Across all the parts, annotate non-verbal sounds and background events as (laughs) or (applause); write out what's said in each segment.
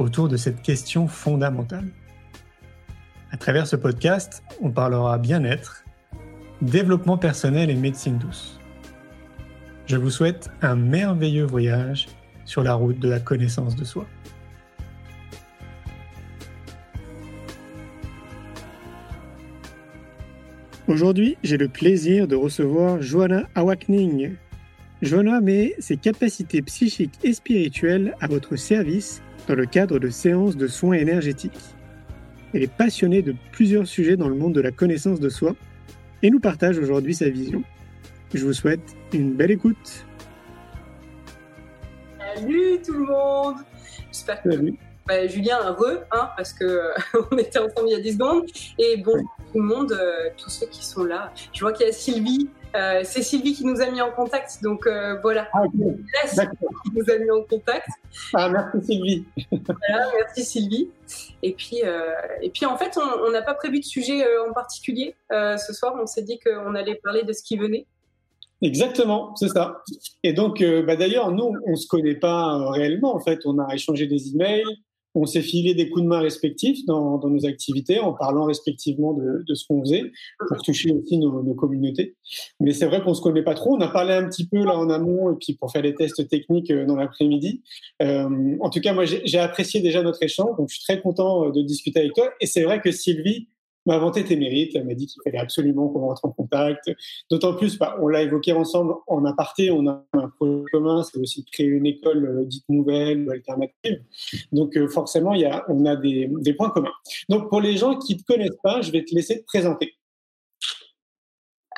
autour de cette question fondamentale. À travers ce podcast, on parlera bien-être, développement personnel et médecine douce. Je vous souhaite un merveilleux voyage sur la route de la connaissance de soi. Aujourd'hui, j'ai le plaisir de recevoir Joanna Awakning. Joanna met ses capacités psychiques et spirituelles à votre service dans le cadre de séances de soins énergétiques. Elle est passionnée de plusieurs sujets dans le monde de la connaissance de soi et nous partage aujourd'hui sa vision. Je vous souhaite une belle écoute. Salut tout le monde J'espère que bah, Julien heureux, hein, parce que (laughs) on était ensemble il y a 10 secondes. Et bon, tout le monde, euh, tous ceux qui sont là. Je vois qu'il y a Sylvie. Euh, c'est Sylvie qui nous a mis en contact, donc euh, voilà. Ah, qui nous a mis en contact. Ah, merci Sylvie. (laughs) voilà, merci Sylvie. Et puis, et puis en fait, on n'a pas prévu de sujet en particulier ce soir. On s'est dit qu'on allait parler de ce qui venait. Exactement, c'est ça. Et donc, bah, d'ailleurs, nous, on se connaît pas réellement. En fait, on a échangé des emails, on s'est filé des coups de main respectifs dans, nos activités en parlant respectivement de, ce qu'on faisait pour toucher aussi nos, communautés. Mais c'est vrai qu'on se connaît pas trop. On a parlé un petit peu là en amont et puis pour faire les tests techniques euh, dans l'après-midi. Euh, en tout cas, moi, j'ai apprécié déjà notre échange. Donc, je suis très content euh, de discuter avec toi. Et c'est vrai que Sylvie, m'a inventé tes mérites. Elle m'a dit qu'il fallait absolument qu'on rentre en contact. D'autant plus, bah, on l'a évoqué ensemble en aparté, on a un projet commun, c'est aussi de créer une école euh, dite nouvelle ou alternative. Donc euh, forcément, y a, on a des, points communs. Donc pour les gens qui ne te connaissent pas, je vais te laisser te présenter.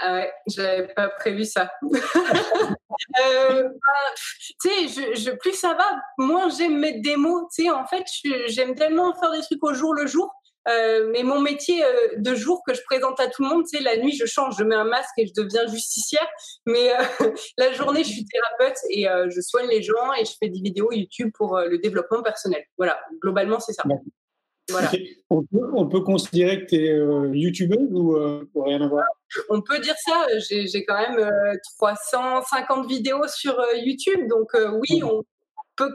Ah ouais, j'avais pas prévu ça. (laughs) euh, bah, tu sais, je, plus ça va, moins j'aime mettre des mots. Tu sais, en fait, j'aime tellement faire des trucs au jour le jour euh, mais mon métier euh, de jour que je présente à tout le monde, c'est la nuit, je change, je mets un masque et je deviens justicière. Mais euh, (laughs) la journée, je suis thérapeute et je soigne les gens et je fais des vidéos YouTube pour le développement personnel. Voilà, globalement, c'est ça. Voilà. On, peut, on, peut, considérer que tu es youtubeuse ou, rien à voir On peut dire ça. J'ai quand même 350 vidéos sur YouTube. Donc oui, on,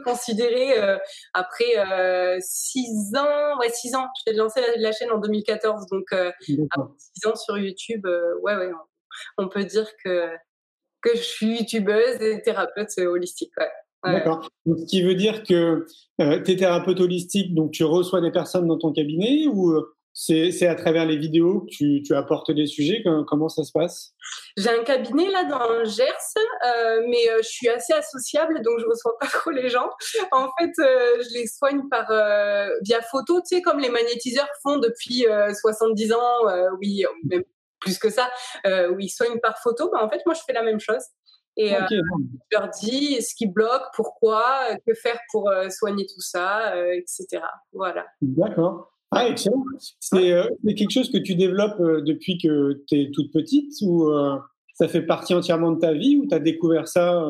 considérer euh, après euh, six ans, ouais six ans. J'ai lancé la, chaîne en 2014, donc euh, après six ans sur YouTube, ouais ouais, on, peut dire que que je suis youtubeuse et thérapeute holistique. Ouais. D'accord. Ce qui veut dire que tu es thérapeute holistique, donc tu reçois des personnes dans ton cabinet ou c'est à travers les vidéos que tu, tu apportes des sujets? Comment ça se passe? J'ai un cabinet là dans le Gers, euh, mais euh, je suis assez associable, donc je reçois pas (laughs) trop les gens. En fait, euh, je les soigne par via photo, tu sais, comme les magnétiseurs font depuis 70 ans, oui, même plus que ça, où ils soignent par photo. Bah, en fait, moi, je fais la même chose. Et je leur dis ce qui bloque, pourquoi, que faire pour soigner tout ça, etc. Voilà. D'accord. Ah, excellent. Euh, c'est quelque chose que tu développes euh, depuis que tu es toute petite ou euh, ça fait partie entièrement de ta vie ou tu as découvert ça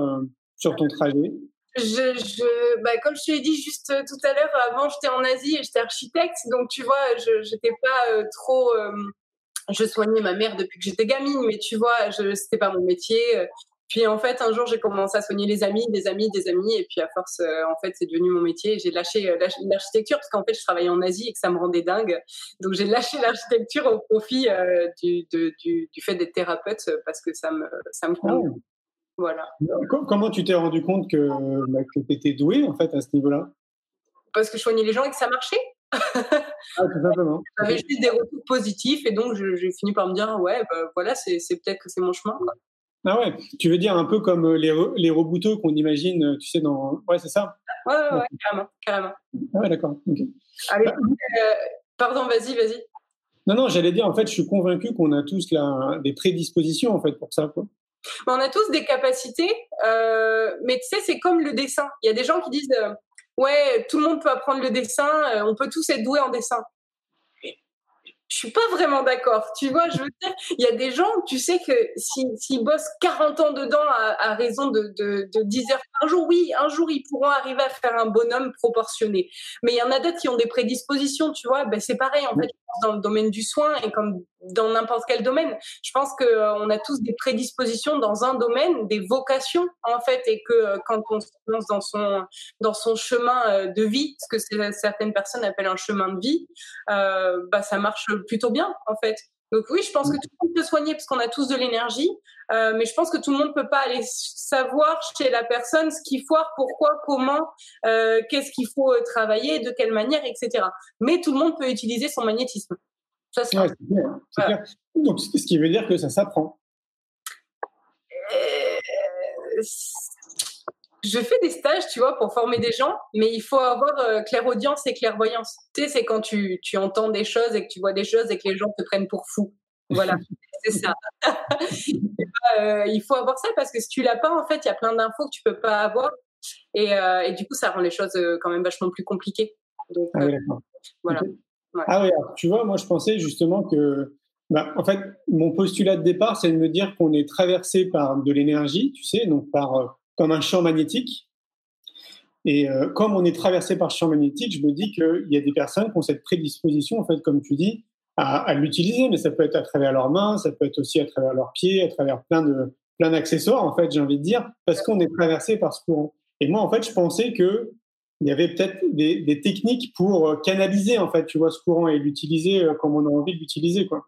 sur ton trajet? Je, je, bah, comme je te l'ai dit juste tout à l'heure, avant j'étais en Asie et j'étais architecte, donc tu vois, je n'étais pas trop. je soignais ma mère depuis que j'étais gamine, mais tu vois, je c'était pas mon métier. Puis en fait, un jour, j'ai commencé à soigner les amis, des amis, des amis, et puis à force, euh, en fait, c'est devenu mon métier. J'ai lâché euh, l'architecture parce qu'en fait, je travaillais en Asie et que ça me rendait dingue. Donc j'ai lâché l'architecture au profit euh, du, du, du, fait d'être thérapeute parce que ça me ça me convient. Ah. Voilà. Comment tu t'es rendu compte que, bah, que tu étais doué en fait à ce niveau-là? Parce que je soignais les gens et que ça marchait. ah, tout simplement. J'avais juste des retours positifs et donc j'ai fini par me dire ouais, bah, voilà, c'est peut-être que c'est mon chemin. Quoi. Ah ouais, tu veux dire un peu comme euh, les, les rebooteux qu'on imagine, euh, tu sais, dans. Ouais, c'est ça? Ouais, ouais, ouais, carrément. carrément. Ah ouais, d'accord. Allez, bah, euh, pardon, vas-y, vas-y. Non, non, j'allais dire, en fait, je suis convaincu qu'on a tous là, des prédispositions, en fait, pour ça, quoi. On a tous des capacités, mais tu sais, c'est comme le dessin. Il y a des gens qui disent ouais, tout le monde peut apprendre le dessin, on peut tous être doués en dessin je suis pas vraiment d'accord. Tu vois, je veux dire, il y a des gens, tu sais que s'ils bossent 40 ans dedans à, raison de, de, de, 10 heures par jour, oui, un jour ils pourront arriver à faire un bonhomme proportionné. Mais il y en a d'autres qui ont des prédispositions, tu vois. Ben, c'est pareil, en fait, dans le domaine du soin et comme dans n'importe quel domaine. Je pense qu'on euh, a tous des prédispositions dans un domaine, des vocations, en fait, et que euh, quand on se lance dans son, dans son chemin euh, de vie, ce que certaines personnes appellent un chemin de vie, bah, ça marche plutôt bien, en fait. Donc oui, je pense que tout le monde peut soigner parce qu'on a tous de l'énergie, mais je pense que tout le monde peut pas aller savoir chez la personne ce qu'il faut, pourquoi, comment, qu'est-ce qu'il faut travailler, de quelle manière, etc. Mais tout le monde peut utiliser son magnétisme. Ça, c'est clair, Donc, ce qui veut dire que ça s'apprend. Euh, je fais des stages, tu vois, pour former des gens, mais il faut avoir euh, clairaudience et clairvoyance. Tu sais, c'est quand tu, tu, entends des choses et que tu vois des choses et que les gens te prennent pour fou. Voilà, (laughs) c'est ça. (laughs) euh, il faut avoir ça parce que si tu l'as pas, en fait, il y a plein d'infos que tu peux pas avoir. Et, et, du coup, ça rend les choses quand même vachement plus compliquées. Donc, ah oui, voilà. Ah oui, tu vois, moi, je pensais justement que bah, en fait, mon postulat de départ, c'est de me dire qu'on est traversé par de l'énergie, tu sais, donc par comme un champ magnétique. Et euh, comme on est traversé par champ magnétique, je me dis qu'il y a des personnes qui ont cette prédisposition, en fait, comme tu dis, à, l'utiliser, mais ça peut être à travers leurs mains, ça peut être aussi à travers leurs pieds, à travers plein de plein d'accessoires, en fait, j'ai envie de dire, parce qu'on est traversé par ce courant. Et moi, en fait, je pensais que il y avait peut-être des, techniques pour euh, canaliser, en fait, tu vois, ce courant et l'utiliser euh, comme on a envie de l'utiliser, quoi.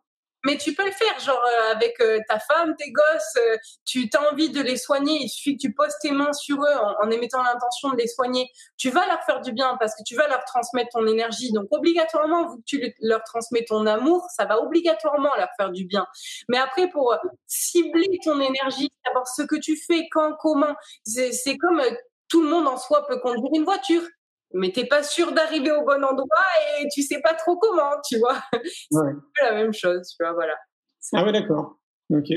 Mais tu peux le faire, genre euh, avec ta femme, tes gosses, tu as envie de les soigner, il suffit que tu poses tes mains sur eux en, émettant l'intention de les soigner. Tu vas leur faire du bien parce que tu vas leur transmettre ton énergie. Donc obligatoirement, vu que tu leur transmets ton amour, ça va obligatoirement leur faire du bien. Mais après, pour cibler ton énergie, savoir ce que tu fais, quand, comment, c'est comme tout le monde en soi peut conduire une voiture mais t'es pas sûr d'arriver au bon endroit et tu sais pas trop comment, tu vois. (laughs) C'est la même chose, tu vois, voilà. Ah ouais, d'accord. Ok.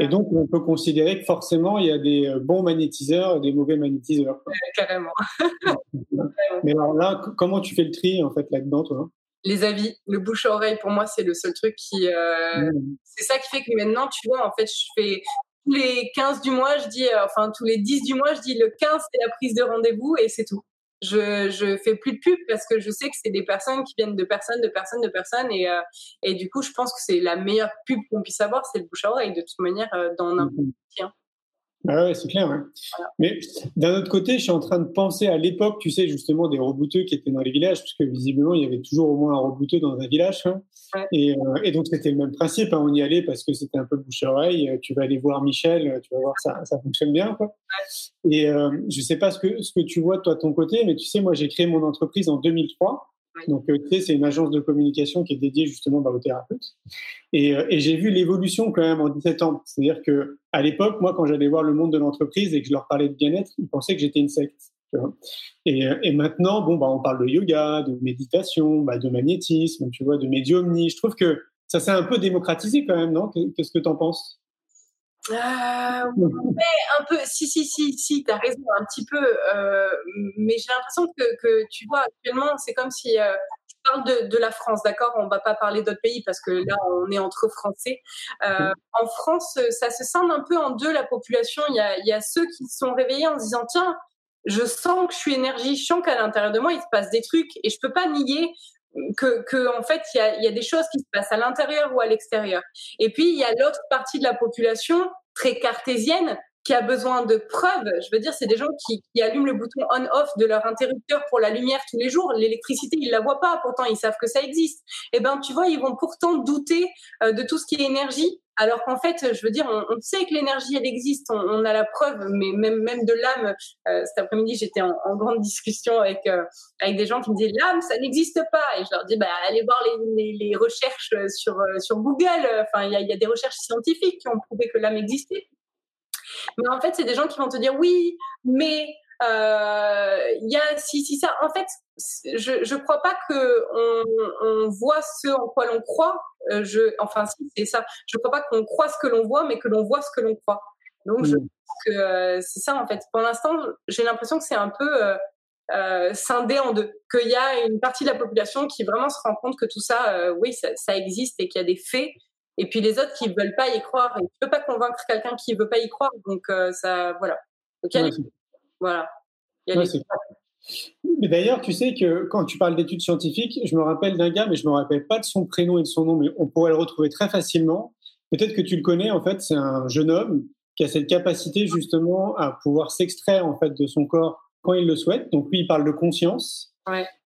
Et donc, on peut considérer que forcément, il y a des euh, bons magnétiseurs et des mauvais magnétiseurs. carrément. (laughs) mais alors là, comment tu fais le tri, en fait, là-dedans, toi? Les avis, le bouche à oreille, pour moi, c'est le seul truc qui. Euh, mmh. C'est ça qui fait que maintenant, tu vois, en fait, je fais tous les 15 du mois, je dis, euh, enfin, tous les 10 du mois, je dis le 15, c'est la prise de rendez-vous et c'est tout. Je je fais plus de pub parce que je sais que c'est des personnes qui viennent de personnes, de personnes, de personnes et euh, et du coup je pense que c'est la meilleure pub qu'on puisse avoir, c'est le bouche à oreille de toute manière euh, dans n'importe quel ah ouais, c'est clair. Mais d'un autre côté, je suis en train de penser à l'époque, tu sais, justement, des rebouteux qui étaient dans les villages, parce que visiblement, il y avait toujours au moins un rebouteux dans un village. Hein. Et, euh, et, donc, c'était le même principe. Hein. on y allait parce que c'était un peu bouche-oreille. Tu vas aller voir Michel, tu vas voir ça, ça fonctionne bien. Quoi. Et euh, je sais pas ce que, ce que tu vois, toi, de ton côté, mais tu sais, moi, j'ai créé mon entreprise en 2003. Donc, euh, tu sais, c'est une agence de communication qui est dédiée justement bah, aux thérapeutes. Et, euh, et j'ai vu l'évolution quand même en 17 ans. C'est-à-dire que à l'époque, moi, quand j'allais voir le monde de l'entreprise et que je leur parlais de bien-être, ils pensaient que j'étais une secte. Euh, et, maintenant, bon, bah, on parle de yoga, de méditation, bah, de magnétisme, tu vois, de médiumnie. Je trouve que ça s'est un peu démocratisé quand même, non? Qu'est-ce que tu en penses? Euh, un peu, si, si, si, si, tu as raison, un petit peu. Euh, mais j'ai l'impression que, tu vois, actuellement, c'est comme si. Euh, je parle de, la France, d'accord? On va pas parler d'autres pays parce que là, on est entre Français. Euh, en France, ça se scinde un peu en deux, la population. Il y a, y a ceux qui sont réveillés en se disant tiens, je sens que je suis énergie, je sens qu'à l'intérieur de moi, il se passe des trucs et je peux pas nier que, que en fait il y a, y a, des choses qui se passent à l'intérieur ou à l'extérieur. Et puis il y a l'autre partie de la population très cartésienne qui a besoin de preuves. Je veux dire, c'est des gens qui, qui allument le bouton on/off de leur interrupteur pour la lumière tous les jours. L'électricité, ils la voient pas, pourtant ils savent que ça existe. Eh ben, tu vois, ils vont pourtant douter euh, de tout ce qui est énergie, alors qu'en fait, je veux dire, on, on sait que l'énergie, elle existe, on, on, a la preuve, mais même même de l'âme. Euh, cet après-midi, j'étais en, en, grande discussion avec euh, avec des gens qui me disaient l'âme, ça n'existe pas, et je leur dis, bah allez voir les, les, les recherches sur sur Google. Enfin, il y a, y a des recherches scientifiques qui ont prouvé que l'âme existait. Mais en fait, c'est des gens qui vont te dire oui, mais euh, il y a si si ça. En fait, je je crois pas que on, on voit ce en quoi l'on croit. Euh, je enfin si c'est ça. Je crois pas qu'on croit ce que l'on voit, mais que l'on voit ce que l'on croit. Donc je mm. pense que euh, c'est ça en fait. Pour l'instant, j'ai l'impression que c'est un peu scindé en deux. Qu'il y a une partie de la population qui vraiment se rend compte que tout ça, oui, ça, ça, existe et qu'il y a des faits. Et puis les autres qui veulent pas y croire. Et tu peux pas convaincre quelqu'un qui veut pas y croire. Donc euh, ça, voilà. Donc, il y a Ouais, les- voilà. Il y a Ouais, les- c'est clair. Mais d'ailleurs, tu sais que quand tu parles d'études scientifiques, je me rappelle d'un gars, mais je me rappelle pas de son prénom et de son nom, mais on pourrait le retrouver très facilement. Peut-être que tu le connais. En fait, c'est un jeune homme qui a cette capacité justement à pouvoir s'extraire en fait de son corps quand il le souhaite. Donc lui, il parle de conscience.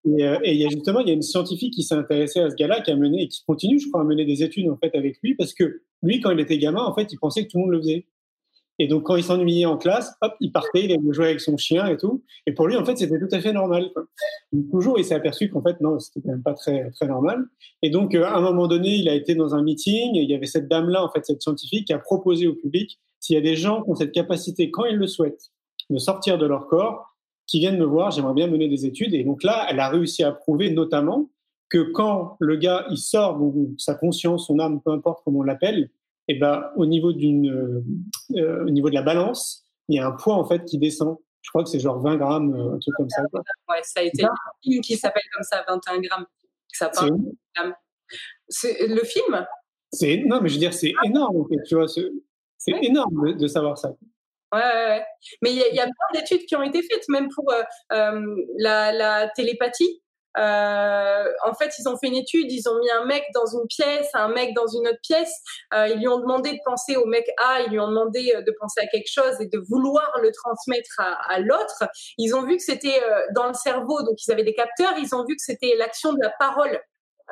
Et, euh, y a justement, il y a une scientifique qui s'est intéressée à ce gars-là, qui a mené et qui continue, je crois, à mener des études en fait avec lui, parce que lui, quand il était gamin, en fait, il pensait que tout le monde le faisait. Et donc, quand il s'ennuyait en classe, hop, il partait, il allait jouer avec son chien et tout. Et pour lui, en fait, c'était tout à fait normal. Toujours, il s'est aperçu qu'en fait, non, c'était quand même pas très, très normal. Et donc, euh, à un moment donné, il a été dans un meeting et il y avait cette dame-là, en fait, cette scientifique, qui a proposé au public s'il y a des gens qui ont cette capacité, quand ils le souhaitent, de sortir de leur corps, qui viennent me voir, j'aimerais bien mener des études. Et donc là, elle a réussi à prouver notamment que quand le gars, il sort, donc sa conscience, son âme, peu importe comment on l'appelle, et ben, au niveau d'une, euh, euh, au niveau de la balance, il y a un poids en fait qui descend. Je crois que c'est genre 20 grammes, euh, un truc comme ça. quoi. Ouais, ça a été Ça. un film qui s'appelle comme ça, 21 grammes. Ça C'est. C'est le film? c'est, non, mais je veux dire, c'est énorme. En fait, tu vois, c'est, c'est Ouais. énorme de, de savoir ça. Ouais. Mais il y, a- plein d'études qui ont été faites, même pour euh, euh, la, télépathie. Euh, en fait, ils ont fait une étude, ils ont mis un mec dans une pièce, un mec dans une autre pièce. Ils lui ont demandé de penser au mec A, ils lui ont demandé de penser à quelque chose et de vouloir le transmettre à, l'autre. Ils ont vu que c'était dans le cerveau, donc ils avaient des capteurs. Ils ont vu que c'était l'action de la parole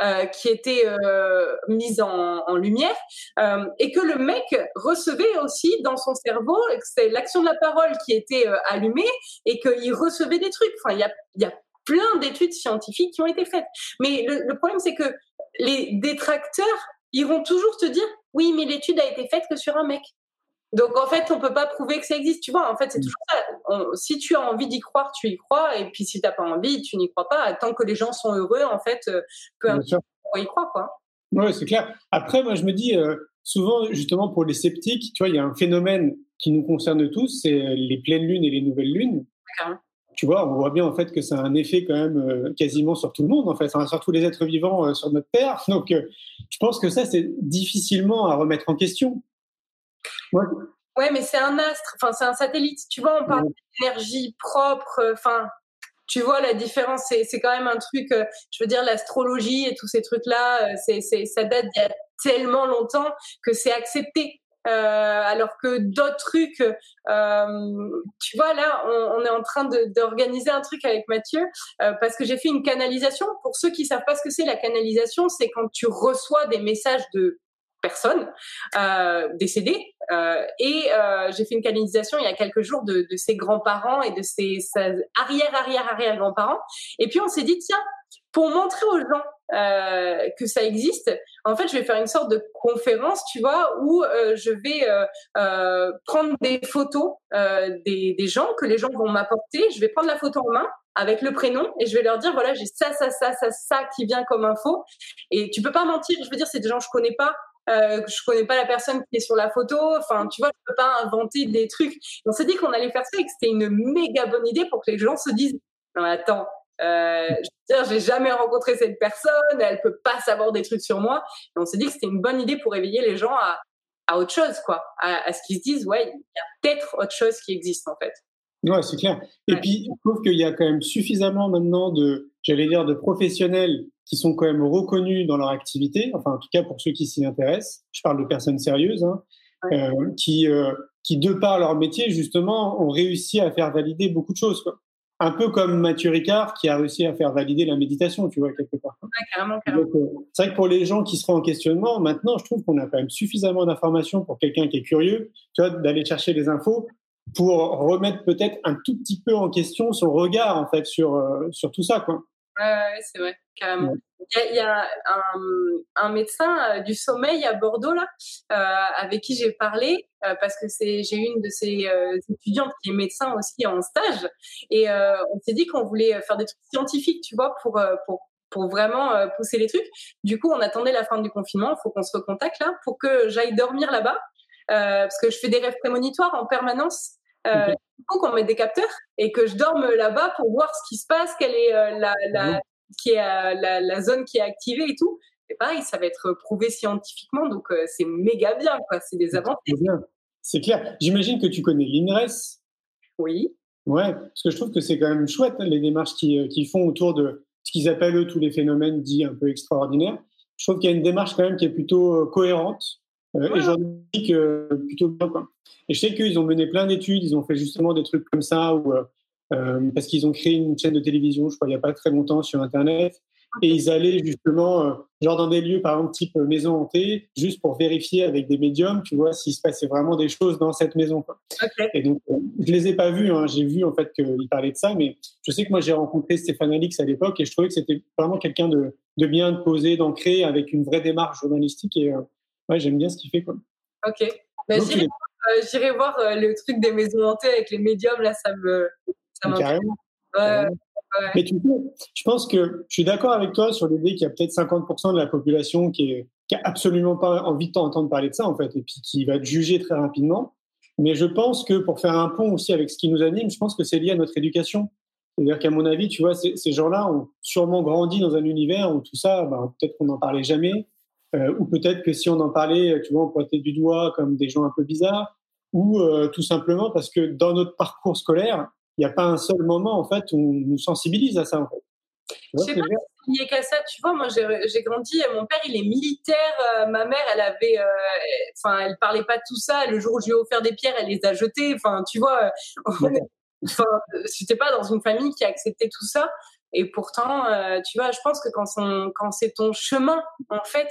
euh, qui était euh, mise en, lumière euh, et que le mec recevait aussi dans son cerveau, que c'est l'action de la parole qui était euh, allumée et qu'il recevait des trucs. Enfin, il y a, y a plein d'études scientifiques qui ont été faites. Mais le, le problème, c'est que les détracteurs iront toujours te dire oui, mais l'étude a été faite que sur un mec. Donc en fait, on peut pas prouver que ça existe. Tu vois, en fait, c'est toujours ça. On- si tu as envie d'y croire, tu y crois, et puis si t'as pas envie, tu n'y crois pas. Tant que les gens sont heureux, en fait, euh, peu importe, on y croit, quoi. Ouais, c'est clair. Après, moi, je me dis, euh, souvent, justement, pour les sceptiques, tu vois, il y a un phénomène qui nous concerne tous, c'est les pleines lunes et les nouvelles lunes. Tu vois, on voit bien, en fait, que ça a un effet quand même euh, quasiment sur tout le monde, en fait, enfin, sur tous les êtres vivants euh, sur notre Terre. (laughs) Donc, je pense que ça, c'est difficilement à remettre en question. Ouais, mais c'est un astre, enfin c'est un satellite. Tu vois, on parle Ouais. d'énergie propre. euh, Enfin, tu vois la différence. C'est quand même un truc. euh, je veux dire, l'astrologie et tous ces trucs-là, euh, c'est ça date d'il y a tellement longtemps que c'est accepté. Euh, alors que d'autres trucs, euh, tu vois, là, on, on est en train d'organiser un truc avec Mathieu euh, parce que j'ai fait une canalisation. Pour ceux qui savent pas ce que c'est la canalisation, c'est quand tu reçois des messages de personnes euh. Euh, et euh, j'ai fait une canalisation il y a quelques jours de, de ses grands-parents et de ses, sa arrière arrière arrière grands-parents. Et puis on s'est dit tiens, pour montrer aux gens euh, que ça existe, en fait, je vais faire une sorte de conférence, tu vois, où euh, je vais euh, euh, prendre des photos euh, des, des gens que les gens vont m'apporter. Je vais prendre la photo en main avec le prénom et je vais leur dire voilà j'ai ça ça ça ça ça qui vient comme info et tu peux pas mentir je veux dire c'est des gens que je connais pas euh, je connais pas la personne qui est sur la photo enfin tu vois je peux pas inventer des trucs on s'est dit qu'on allait faire ça et que c'était une méga bonne idée pour que les gens se disent non attends euh, je veux dire, j'ai jamais rencontré cette personne, elle peut pas savoir des trucs sur moi. On s'est dit que c'était une bonne idée pour éveiller les gens à, à autre chose, quoi, à, à ce qu'ils se disent, ouais, il y a peut-être autre chose qui existe en fait. Ouais, c'est clair. Et Ouais. puis, je trouve qu'il y a quand même suffisamment maintenant de, j'allais dire, de professionnels qui sont quand même reconnus dans leur activité, enfin, en tout cas pour ceux qui s'y intéressent. Je parle de personnes sérieuses, hein, Ouais. euh, qui, euh, qui, de par leur métier, justement, ont réussi à faire valider beaucoup de choses, quoi. Un peu comme Mathieu Ricard, qui a réussi à faire valider la méditation, tu vois, quelque part. Ouais, carrément, carrément. Donc, euh, c'est vrai que pour les gens qui seront en questionnement, maintenant, je trouve qu'on a quand même suffisamment d'informations pour quelqu'un qui est curieux, tu vois, d'aller chercher les infos pour remettre peut-être un tout petit peu en question son regard, en fait, sur, euh, sur tout ça, quoi. Ouais, ouais, c'est vrai, carrément. Il y a, il y a un, un médecin euh, du sommeil à Bordeaux là, euh, avec qui j'ai parlé parce que c'est j'ai une de ses étudiantes qui est médecin aussi en stage et on s'est dit qu'on voulait faire des trucs scientifiques, tu vois, pour pour pour vraiment pousser les trucs. Du coup, on attendait la fin du confinement. Il faut qu'on se recontacte là pour que j'aille dormir là-bas parce que je fais des rêves prémonitoires en permanence. Euh, Il faut qu'on mette des capteurs et que je dorme là-bas pour voir ce qui se passe, quelle est euh, la, la, qui est, la, la, zone qui est activée et tout. Et pareil, ça va être prouvé scientifiquement, donc c'est méga bien, quoi. C'est des avancées. C'est clair. J'imagine que tu connais l'INRES. Oui. Ouais, parce que je trouve que c'est quand même chouette les démarches qu'ils font autour de ce qu'ils appellent eux tous les phénomènes dits un peu extraordinaires. Je trouve qu'il y a une démarche quand même qui est plutôt cohérente euh, et j'en que plutôt bien. Quoi. Et je sais qu'ils ont mené plein d'études, ils ont fait justement des trucs comme ça, où, euh, euh, parce qu'ils ont créé une chaîne de télévision, je crois, il n'y a pas très longtemps sur Internet. Et ils allaient justement, euh, genre dans des lieux, par exemple, type maison hantée, juste pour vérifier avec des médiums, tu vois, s'il se passait vraiment des choses dans cette maison. Quoi. Et donc, euh, je les ai pas vus, hein. j'ai vu en fait qu'ils parlaient de ça, mais je sais que moi j'ai rencontré Stéphane Alix à l'époque et je trouvais que c'était vraiment quelqu'un de, de bien, de posé, d'ancré, avec une vraie démarche journalistique. Et ouais, j'aime bien ce qu'il fait. Quoi. Ok. Bah, j'irai, voir, euh, le truc des maisons hantées avec les médiums, là, ça me. Ça Carrément. Ouais. Mais tu sais, je pense que je suis d'accord avec toi sur l'idée qu'il y a peut-être 50% de la population qui, est, qui a absolument pas envie de t'entendre parler de ça, en fait, et puis qui va te juger très rapidement. Mais je pense que pour faire un pont aussi avec ce qui nous anime, je pense que c'est lié à notre éducation. C'est-à-dire qu'à mon avis, tu vois, ces, ces gens-là ont sûrement grandi dans un univers où tout ça, bah, peut-être qu'on n'en parlait jamais, euh, ou peut-être que si on en parlait, tu vois, on pointait du doigt comme des gens un peu bizarres, ou euh, tout simplement parce que dans notre parcours scolaire, il n'y a pas un seul moment en fait où on nous sensibilise à ça en fait. Je sais pas si lié qu'à ça, tu vois, moi j'ai grandi, mon père il est militaire, euh, ma mère elle avait, enfin elle parlait pas de tout ça, le jour où je lui ai offert des pierres, elle les a jetées, enfin tu vois, c'était (laughs) pas dans une famille qui acceptait tout ça, et pourtant, tu vois, je pense que quand, quand c'est ton chemin en fait,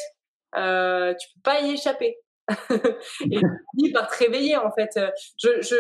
euh, tu peux pas y échapper. (laughs) et tu par te réveiller en fait. Je, je,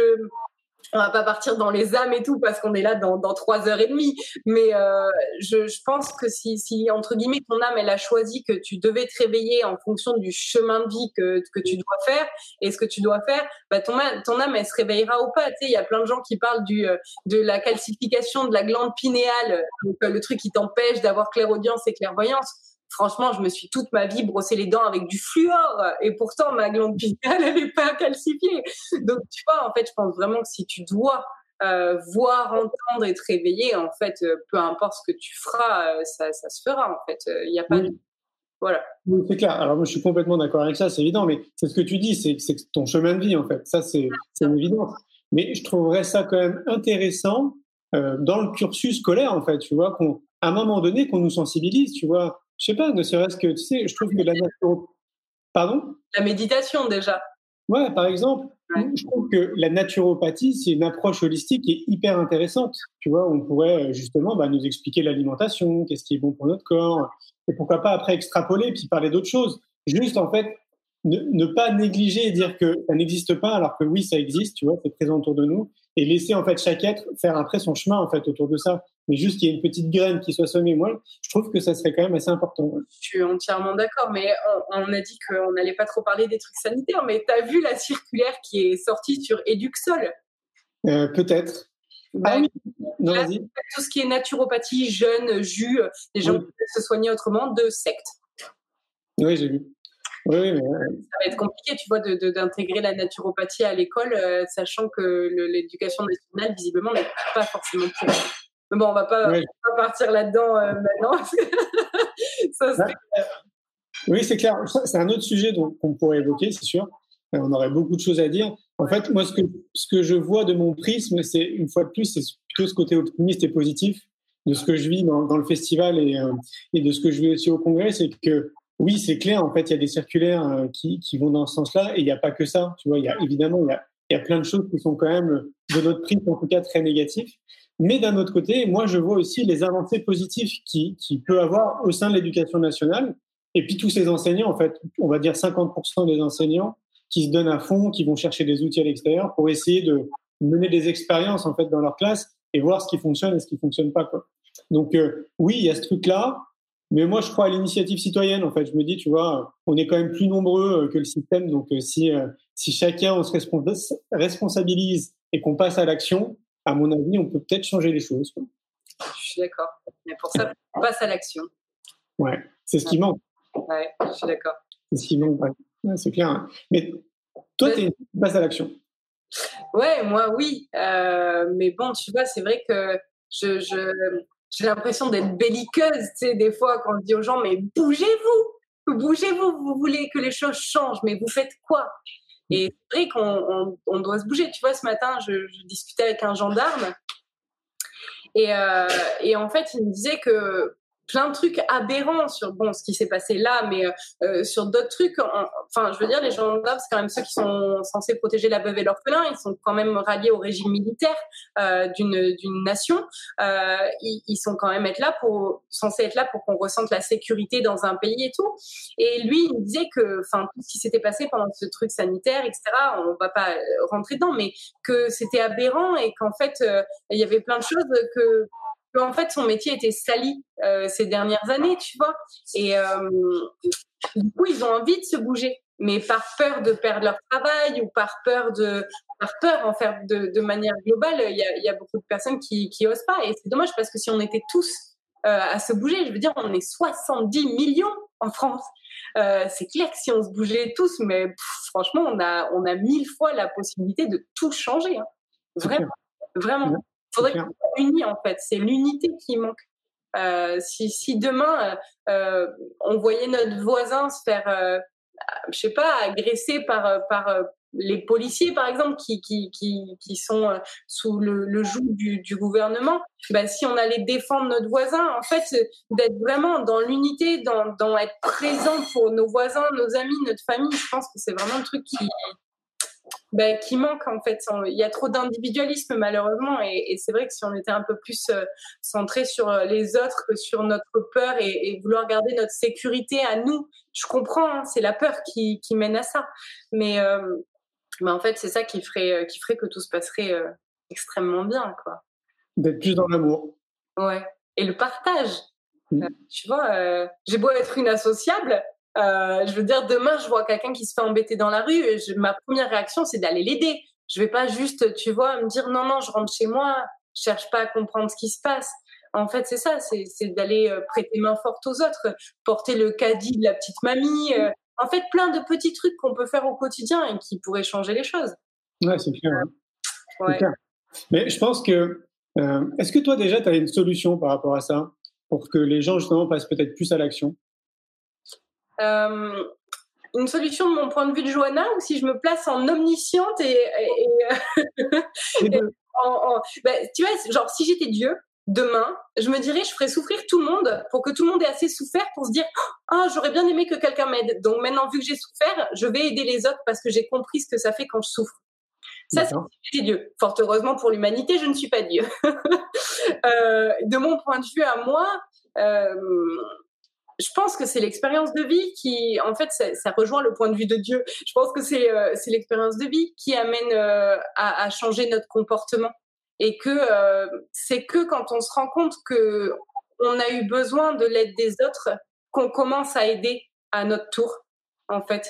on va pas partir dans les âmes et tout parce qu'on est là dans, trois heures et demie. Mais euh, je, je, pense que si, si, entre guillemets, ton âme, elle a choisi que tu devais te réveiller en fonction du chemin de vie que, que tu dois faire et ce que tu dois faire, bah ton, ton âme, elle se réveillera ou pas. Tu sais, il y a plein de gens qui parlent du, euh, de la calcification de la glande pinéale, donc euh, le truc qui t'empêche d'avoir clairaudience et clairvoyance franchement, je me suis toute ma vie brossé les dents avec du fluor et pourtant ma glande pinéale, (laughs) elle n'est pas calcifiée. Donc, tu vois, en fait, je pense vraiment que si tu dois euh, voir, entendre et te réveiller, en fait, euh, peu importe ce que tu feras, euh, ça, ça, se fera, en fait. Il n'y a pas de... Voilà. c'est clair. Alors, moi, je suis complètement d'accord avec ça, c'est évident, mais c'est ce que tu dis, c'est ton chemin de vie, en fait. Ça, c'est une évidence. Mais je trouverais ça quand même intéressant dans le cursus scolaire, en fait, tu vois, qu'à un moment donné, qu'on nous sensibilise, tu vois je sais pas, ne serait-ce que, tu sais, je trouve que la naturopathie. Pardon? La méditation, déjà. Ouais, par exemple, je trouve que la naturopathie, c'est une approche holistique qui est hyper intéressante. Tu vois, on pourrait euh, justement bah, nous expliquer l'alimentation, qu'est-ce qui est bon pour notre corps, et pourquoi pas après extrapoler puis parler d'autres choses. Juste, en fait, ne, ne, pas négliger et dire que ça n'existe pas alors que oui, ça existe, tu vois, c'est présent autour de nous, et laisser en fait chaque être faire après son chemin en fait autour de ça. Mais juste qu'il y ait une petite graine qui soit semée, moi, je trouve que ça serait quand même assez important. Je suis entièrement d'accord, mais on, a dit qu'on n'allait pas trop parler des trucs sanitaires, mais tu as vu la circulaire qui est sortie sur Eduxol euh, Peut-être. Bah, ah non, tout ce qui est naturopathie, jeûne, jus, les gens qui peuvent se soigner autrement, de secte. Oui, j'ai vu. Oui, mais... Ça va être compliqué, tu vois, d'intégrer la naturopathie à l'école, euh, sachant que l'éducation nationale, visiblement, n'est pas forcément pour. Mais bon, on va pas, va pas partir là-dedans euh, maintenant. (laughs) ça, oui, c'est clair. C'est un autre sujet qu'on pourrait évoquer, c'est sûr. Euh, on aurait beaucoup de choses à dire. En fait, moi, ce que, ce que je vois de mon prisme, c'est une fois de plus, c'est plutôt ce côté optimiste et positif de ce que je vis dans, dans le festival et, et de ce que je vis aussi au congrès, c'est que oui, c'est clair. En fait, il y a des circulaires euh, qui, qui vont dans ce sens-là, et il n'y a pas que ça. Tu vois, il y a évidemment, il y a, y a plein de choses qui sont quand même de notre prix, en tout cas, très négatifs. Mais d'un autre côté, moi, je vois aussi les avancées positives qui, qui peut avoir au sein de l'éducation nationale. Et puis tous ces enseignants, en fait, on va dire 50% des enseignants qui se donnent à fond, qui vont chercher des outils à l'extérieur pour essayer de mener des expériences en fait dans leur classe et voir ce qui fonctionne et ce qui fonctionne pas. Donc euh, oui, il y a ce truc-là. Mais moi, je crois à l'initiative citoyenne. En fait, je me dis, tu vois, on est quand même plus nombreux euh, que le système. Donc, euh, si si chacun se responsabilise et qu'on passe à l'action, à mon avis, on peut peut-être changer les choses. Je suis d'accord. Mais pour ça, on passe à l'action. Ouais, c'est ce qui manque. Ouais, je suis d'accord. C'est ce qui manque. Ouais. c'est clair. Hein. Mais toi, tu passes à l'action. Ouais, moi, oui. Euh, mais bon, tu vois, c'est vrai que je, je, j'ai l'impression d'être belliqueuse, tu sais, des fois, quand on dit aux gens, mais bougez-vous, bougez-vous, vous voulez que les choses changent, mais vous faites quoi? Et c'est qu'on on, doit se bouger. Tu vois, ce matin, je, discutais avec un gendarme euh, et en fait, il me disait que plein de trucs aberrants sur bon ce qui s'est passé là, mais euh, euh sur d'autres trucs. enfin, je veux dire, les gendarmes, c'est quand même ceux qui sont censés protéger la veuve et l'orphelin. Ils sont quand même ralliés au régime militaire euh, d'une d'une nation. Euh, ils, ils, sont quand même être là pour censés être là pour qu'on ressente la sécurité dans un pays et tout. Et lui, il disait que, enfin, tout ce qui s'était passé pendant ce truc sanitaire, etc. On va pas rentrer dedans, mais que c'était aberrant et qu'en fait, euh, il y avait plein de choses que en fait son métier était sali euh, ces dernières années, tu vois. Et euh, du coup, ils ont envie de se bouger, mais par peur de perdre leur travail ou par peur de par peur en fait de, de manière globale, il y a, y a, beaucoup de personnes qui qui osent pas. Et c'est dommage parce que si on était tous euh, à se bouger, je veux dire, on est 70 millions en France. Euh, c'est clair que si on se bougeait tous, mais franchement, on a on a mille fois la possibilité de tout changer. Hein. Vraiment, vraiment faudrait qu'on soit unis en fait. C'est l'unité qui manque. Euh, si, si, demain euh, euh, on voyait notre voisin se faire, euh, je sais pas, agresser par par les policiers par exemple qui qui qui, qui sont sous le, le joug du, du gouvernement, ben, si on allait défendre notre voisin, en fait, d'être vraiment dans l'unité, dans, dans être présent pour nos voisins, nos amis, notre famille, je pense que c'est vraiment un truc qui ben, qui manque en fait. Il y a trop d'individualisme malheureusement et, et c'est vrai que si on était un peu plus euh, centré sur euh, les autres que sur notre peur et, et vouloir garder notre sécurité à nous, je comprends, hein, c'est la peur qui, qui, mène à ça. Mais, euh, mais en fait, c'est ça qui ferait, qui ferait que tout se passerait extrêmement bien. quoi. D'être plus dans l'amour. Ouais. Et le partage. Mmh. tu vois, j'ai beau être une associable, euh, je veux dire, demain, je vois quelqu'un qui se fait embêter dans la rue, je, ma première réaction, c'est d'aller l'aider. Je vais pas juste, tu vois, me dire non, non, je rentre chez moi, je cherche pas à comprendre ce qui se passe. En fait, c'est ça, c'est d'aller euh, prêter main forte aux autres, porter le caddie de la petite mamie. Euh, en fait, plein de petits trucs qu'on peut faire au quotidien et qui pourraient changer les choses. Ouais, c'est clair. Hein. Ouais. Clair. Mais je pense que, euh, est-ce que toi déjà, tu as une solution par rapport à ça pour que les gens justement passent peut-être plus à l'action? Euh, une solution de mon point de vue de Johanna ou si je me place en omnisciente et, et, et, (laughs) en, en, ben, tu vois, genre si j'étais Dieu, demain, je me dirais, je ferais souffrir tout le monde pour que tout le monde ait assez souffert pour se dire, ah, oh, j'aurais bien aimé que quelqu'un m'aide. Donc maintenant, vu que j'ai souffert, je vais aider les autres parce que j'ai compris ce que ça fait quand je souffre. Ça, c'est Dieu. Fort heureusement pour l'humanité, je ne suis pas Dieu. (laughs) euh, de mon point de vue à moi, euh, je pense que c'est l'expérience de vie qui, en fait, ça, rejoint le point de vue de Dieu. Je pense que c'est euh, l'expérience de vie qui amène euh, à, à, changer notre comportement et que euh, c'est que quand on se rend compte que on a eu besoin de l'aide des autres qu'on commence à aider à notre tour, en fait.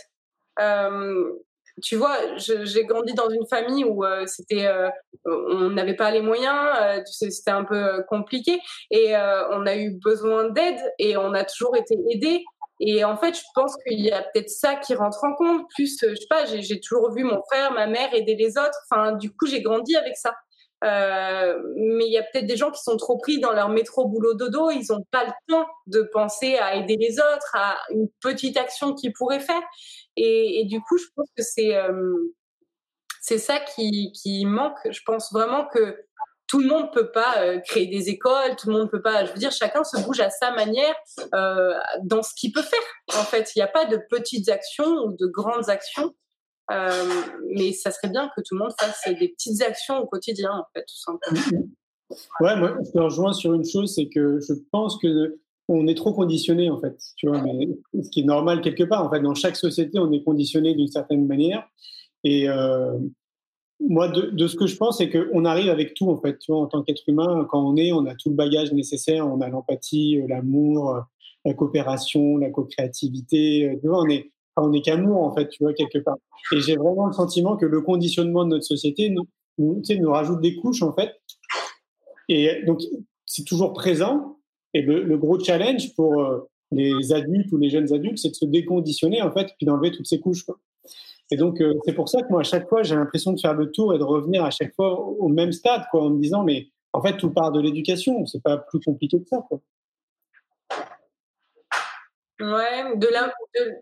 Tu vois, j'ai grandi dans une famille où euh, c'était, euh, on n'avait pas les moyens, euh, c'était un peu compliqué, et on a eu besoin d'aide et on a toujours été aidés. Et en fait, je pense qu'il y a peut-être ça qui rentre en compte. Plus, je sais pas, j'ai toujours vu mon frère, ma mère aider les autres. Enfin, du coup, j'ai grandi avec ça. Euh, mais il y a peut-être des gens qui sont trop pris dans leur métro boulot dodo, ils n'ont pas le temps de penser à aider les autres, à une petite action qu'ils pourraient faire. Et, du coup, je pense que c'est euh, c'est ça qui, qui manque. Je pense vraiment que tout le monde peut pas euh, créer des écoles, tout le monde peut pas. Je veux dire, chacun se bouge à sa manière dans ce qu'il peut faire. En fait, il n'y a pas de petites actions ou de grandes actions. Euh, mais ça serait bien que tout le monde fasse des petites actions au quotidien, en fait, tout simplement. (laughs) Ouais, moi, je te rejoins sur une chose, c'est que je pense que on est trop conditionné, en fait. Tu vois, ce qui est normal quelque part. En fait, dans chaque société, on est conditionné d'une certaine manière. Et euh, moi, de, de, ce que je pense, c'est qu'on arrive avec tout, en fait. Tu vois, en tant qu'être humain, quand on est, on a tout le bagage nécessaire. On a l'empathie, l'amour, la coopération, la co-créativité. Tu vois, on est, on est qu'amour en fait, tu vois quelque part. Et j'ai vraiment le sentiment que le conditionnement de notre société nous, nous, nous rajoute des couches en fait. Et donc c'est toujours présent. Et le, gros challenge pour euh, les adultes ou les jeunes adultes, c'est de se déconditionner en fait, puis d'enlever toutes ces couches. Et donc, euh, c'est pour ça que moi, à chaque fois, j'ai l'impression de faire le tour et de revenir à chaque fois au même stade, quoi, en me disant, mais en fait, tout part de l'éducation. C'est pas plus compliqué que ça, quoi. Ouais, de la, de,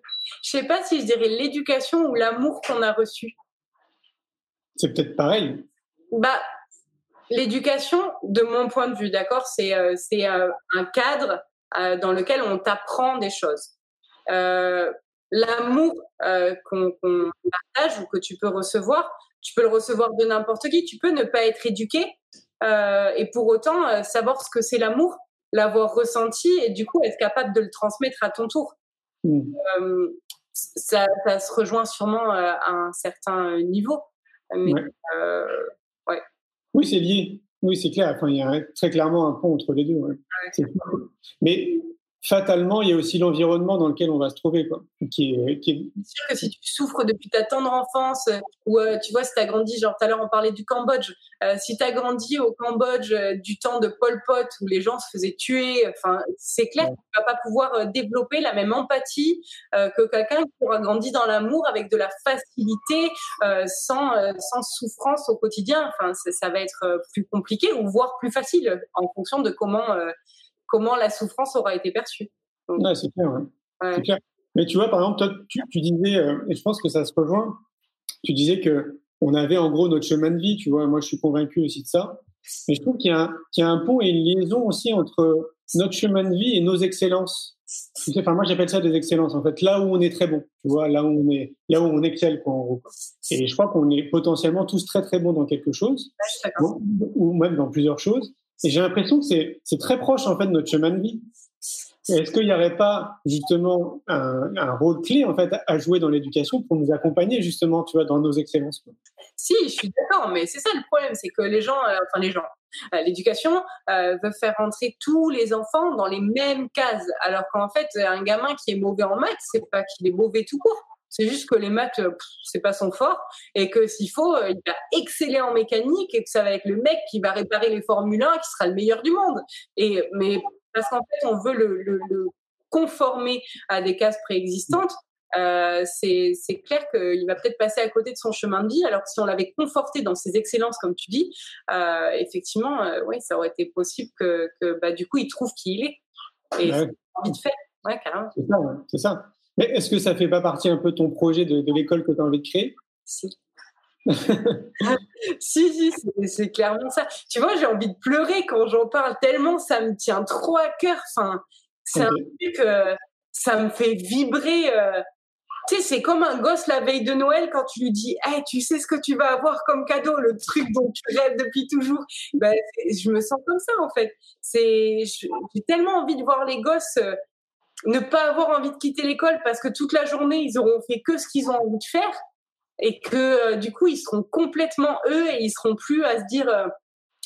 je sais pas si je dirais l'éducation ou l'amour qu'on a reçu. C'est peut-être pareil. Bah, l'éducation, de mon point de vue, d'accord, c'est euh, c'est euh, un cadre euh, dans lequel on t'apprend des choses. L'amour qu'on partage ou que tu peux recevoir, tu peux le recevoir de n'importe qui. Tu peux ne pas être éduqué et pour autant savoir ce que c'est l'amour, l'avoir ressenti et du coup être capable de le transmettre à ton tour. Mmh. Ça, ça, se rejoint sûrement à un certain niveau. Mais, ouais. ouais. Oui, c'est lié. Oui, c'est clair. Enfin, il y a très clairement un pont entre les deux. Ouais. Mais fatalement, il y a aussi l'environnement dans lequel on va se trouver. Quoi, qui est, qui est... C'est sûr que si tu souffres depuis ta tendre enfance, ou euh, tu vois, si tu as grandi, genre tout à l'heure on parlait du Cambodge, euh, si tu as grandi au Cambodge euh, du temps de Pol Pot où les gens se faisaient tuer, enfin, c'est clair ouais. que tu vas pas pouvoir développer la même empathie que quelqu'un qui aura grandi dans l'amour avec de la facilité, sans, sans souffrance au quotidien. Enfin, ça va être plus compliqué ou voire plus facile en fonction de comment comment la souffrance aura été perçue. Donc, ouais, c'est clair, ouais. ouais. clair, Mais tu vois, par exemple, toi, tu, tu, disais, euh, et je pense que ça se rejoint, tu disais que on avait en gros notre chemin de vie, tu vois, moi je suis convaincu aussi de ça. Mais je trouve qu'il y, qu y, a un pont et une liaison aussi entre notre chemin de vie et nos excellences. Tu sais, enfin, moi j'appelle ça des excellences, en fait, là où on est très bon, tu vois, là où on est, là où on excelle, quoi, en gros. Et je crois qu'on est potentiellement tous très très bons dans quelque chose, bon, ou même dans plusieurs choses. Et j'ai l'impression que c'est très proche en fait de notre chemin de vie. Est-ce qu'il n'y aurait pas justement un, rôle clé en fait à jouer dans l'éducation pour nous accompagner justement, tu vois, dans nos excellences Si, je suis d'accord, mais c'est ça le problème, c'est que les gens, euh, enfin les gens, euh, l'éducation euh, veut faire entrer tous les enfants dans les mêmes cases, alors qu'en fait, un gamin qui est mauvais en maths, c'est pas qu'il est mauvais tout court. C'est juste que les maths, c'est pas son fort et que s'il faut, il va exceller en mécanique et que ça va être le mec qui va réparer les Formule 1 qui sera le meilleur du monde. Et mais parce qu'en fait, on veut le, le, le, conformer à des cases préexistantes. Euh, c'est clair qu'il va peut-être passer à côté de son chemin de vie, alors que si on l'avait conforté dans ses excellences, comme tu dis, euh, effectivement, euh, oui, ça aurait été possible que, que bah, du coup, il trouve qui il est. Et ouais. envie de faire. Ouais, carrément. C'est ça, ouais, c'est ça. Mais est-ce que ça fait pas partie un peu de ton projet de, de l'école que tu as envie de créer? (laughs) Si. si, si, c'est clairement ça. Tu vois, j'ai envie de pleurer quand j'en parle tellement ça me tient trop à cœur. Enfin, c'est okay. un truc, euh, ça me fait vibrer. Euh... Tu sais, c'est comme un gosse la veille de Noël quand tu lui dis, hey, tu sais ce que tu vas avoir comme cadeau, le truc dont tu rêves depuis toujours. Ben, je me sens comme ça en fait. C'est, j'ai tellement envie de voir les gosses. Euh, ne pas avoir envie de quitter l'école parce que toute la journée ils auront fait que ce qu'ils ont envie de faire et que euh, du coup ils seront complètement eux et ils seront plus à se dire euh,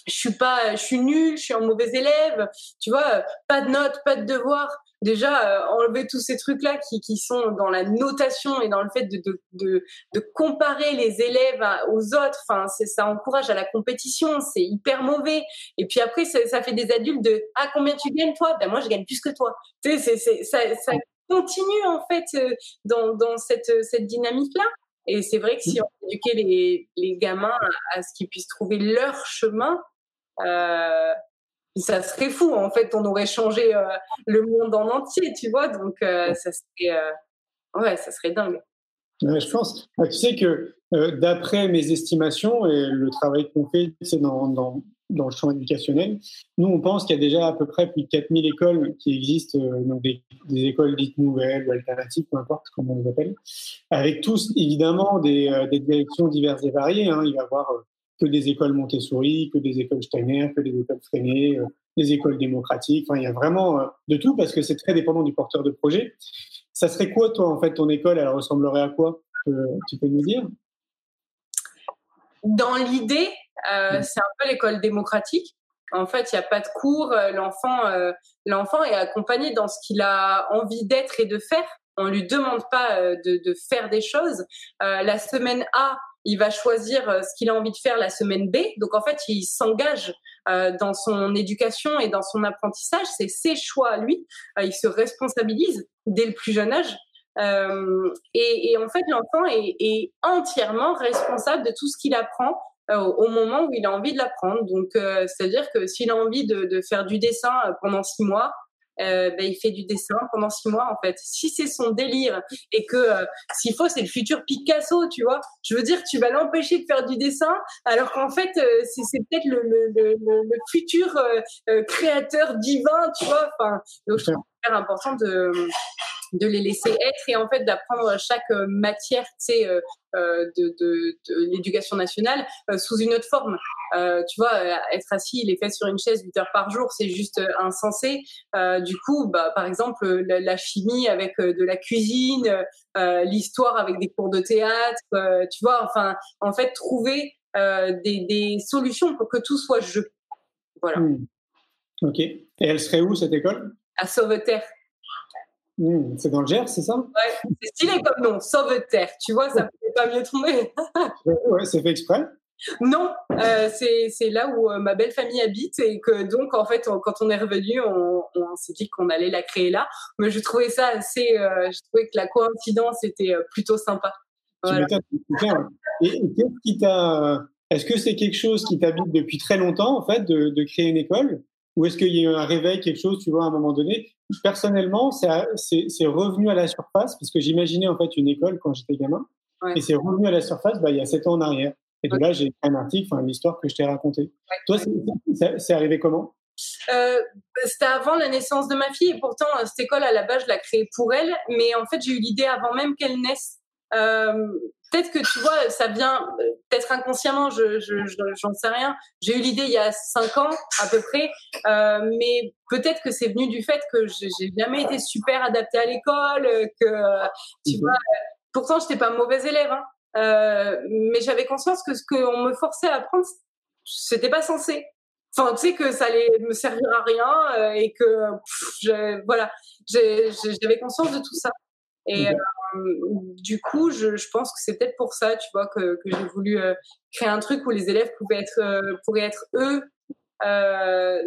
je suis pas je suis nul je suis un mauvais élève tu vois euh, pas de notes pas de devoirs déjà euh, enlever tous ces trucs là qui, qui sont dans la notation et dans le fait de, de, de, de comparer les élèves aux autres enfin c'est ça encourage à la compétition c'est hyper mauvais. Et puis après ça, ça, fait des adultes de ah combien tu gagnes toi? Ben moi je gagne plus que toi. Tu sais c'est ça, ça continue en fait dans, dans cette, cette dynamique là et c'est vrai que si on éduquait les, les gamins à, à ce qu'ils puissent trouver leur chemin, euh, ça serait fou. En fait, on aurait changé euh, le monde en entier, tu vois. Donc, euh, ça serait, euh, ouais, ça serait dingue. Ouais, je pense. Ah, tu sais que d'après mes estimations et le travail qu'on fait, c'est dans, dans, dans le champ éducationnel, nous, on pense qu'il y a déjà à peu près plus de 4000 écoles qui existent, donc des, des, écoles dites nouvelles ou alternatives, peu importe comment on les appelle, avec tous, évidemment, des, des directions diverses et variées. Hein. Il va y avoir que des écoles Montessori, que des écoles Steiner, que des écoles Freinet, euh, des écoles démocratiques. Enfin, il y a vraiment euh, de tout parce que c'est très dépendant du porteur de projet. Ça serait quoi, toi, en fait, ton école? Elle ressemblerait à quoi? Tu peux nous dire? Dans l'idée, euh, c'est un peu l'école démocratique. En fait, il n'y a pas de cours. L'enfant, euh, l'enfant est accompagné dans ce qu'il a envie d'être et de faire. On lui demande pas euh, de, de, faire des choses. Euh, la semaine A, il va choisir ce qu'il a envie de faire la semaine B. Donc en fait, il s'engage euh, dans son éducation et dans son apprentissage. C'est ses choix à lui. Euh, il se responsabilise dès le plus jeune âge. Et, et, en fait, l'enfant est, est, entièrement responsable de tout ce qu'il apprend au moment où il a envie de l'apprendre. Donc, c'est-à-dire que s'il a envie de, de, faire du dessin pendant six mois, euh, ben, il fait du dessin pendant six mois en fait. Si c'est son délire et que euh, s'il faut c'est le futur Picasso, tu vois, je veux dire tu vas l'empêcher de faire du dessin alors qu'en fait euh, c'est peut-être le, futur créateur divin, tu vois. Donc je trouve super important de les laisser être et en fait d'apprendre chaque matière, euh, de, l'éducation nationale euh, sous une autre forme. Euh, tu vois, être assis, il est fait sur une chaise 8 heures par jour, c'est juste insensé. du coup, bah, par exemple, la, chimie avec de la cuisine, l'histoire avec des cours de théâtre, tu vois, enfin, en fait, trouver des, des, solutions pour que tout soit jeu. Voilà. Hmm. Ok. Et elle serait où cette école? À Sauveterre. Hmm, c'est dans le Gers, c'est ça? Ouais, c'est stylé comme nom, Sauveterre. Tu vois, ça peut pas mieux tomber. (laughs) ouais, c'est fait exprès Non, euh, c'est là où euh, ma belle famille habite et que donc en fait quand on est revenu, on, on s'est dit qu'on allait la créer là. Mais je trouvais ça assez, euh, je trouvais que la coïncidence était plutôt sympa. Voilà. Et, et qu'est-ce qui t'a, est-ce que c'est quelque chose qui t'habite depuis très longtemps en fait de, de créer une école? Ou est-ce qu'il y a eu un réveil, quelque chose, tu vois, à un moment donné? Personnellement, c'est revenu à la surface, parce que j'imaginais en fait une école quand j'étais gamin, et c'est revenu à la surface bah, il y a sept ans en arrière. Et de là, j'ai un article, enfin, l'histoire que je t'ai racontée. Toi, c'est arrivé comment? Euh, C'était avant la naissance de ma fille, et pourtant, cette école, à la base, je l'ai créée pour elle, mais en fait, j'ai eu l'idée avant même qu'elle naisse. Euh, peut-être que tu vois, ça vient peut-être inconsciemment, je j'en sais rien. J'ai eu l'idée il y a cinq ans à peu près, euh, mais peut-être que c'est venu du fait que j'ai jamais été super adaptée à l'école, que tu vois. Pourtant, j'étais pas mauvaise élève, hein, euh, mais j'avais conscience que ce qu'on me forçait à apprendre, c'était pas censé. Enfin, tu sais que ça allait me servir à rien euh, et que je, voilà, j'avais conscience de tout ça. Et euh, du coup, je, je pense que c'est peut-être pour ça, tu vois, que, que j'ai voulu euh, créer un truc où les élèves pouvaient être, euh, pourraient être eux,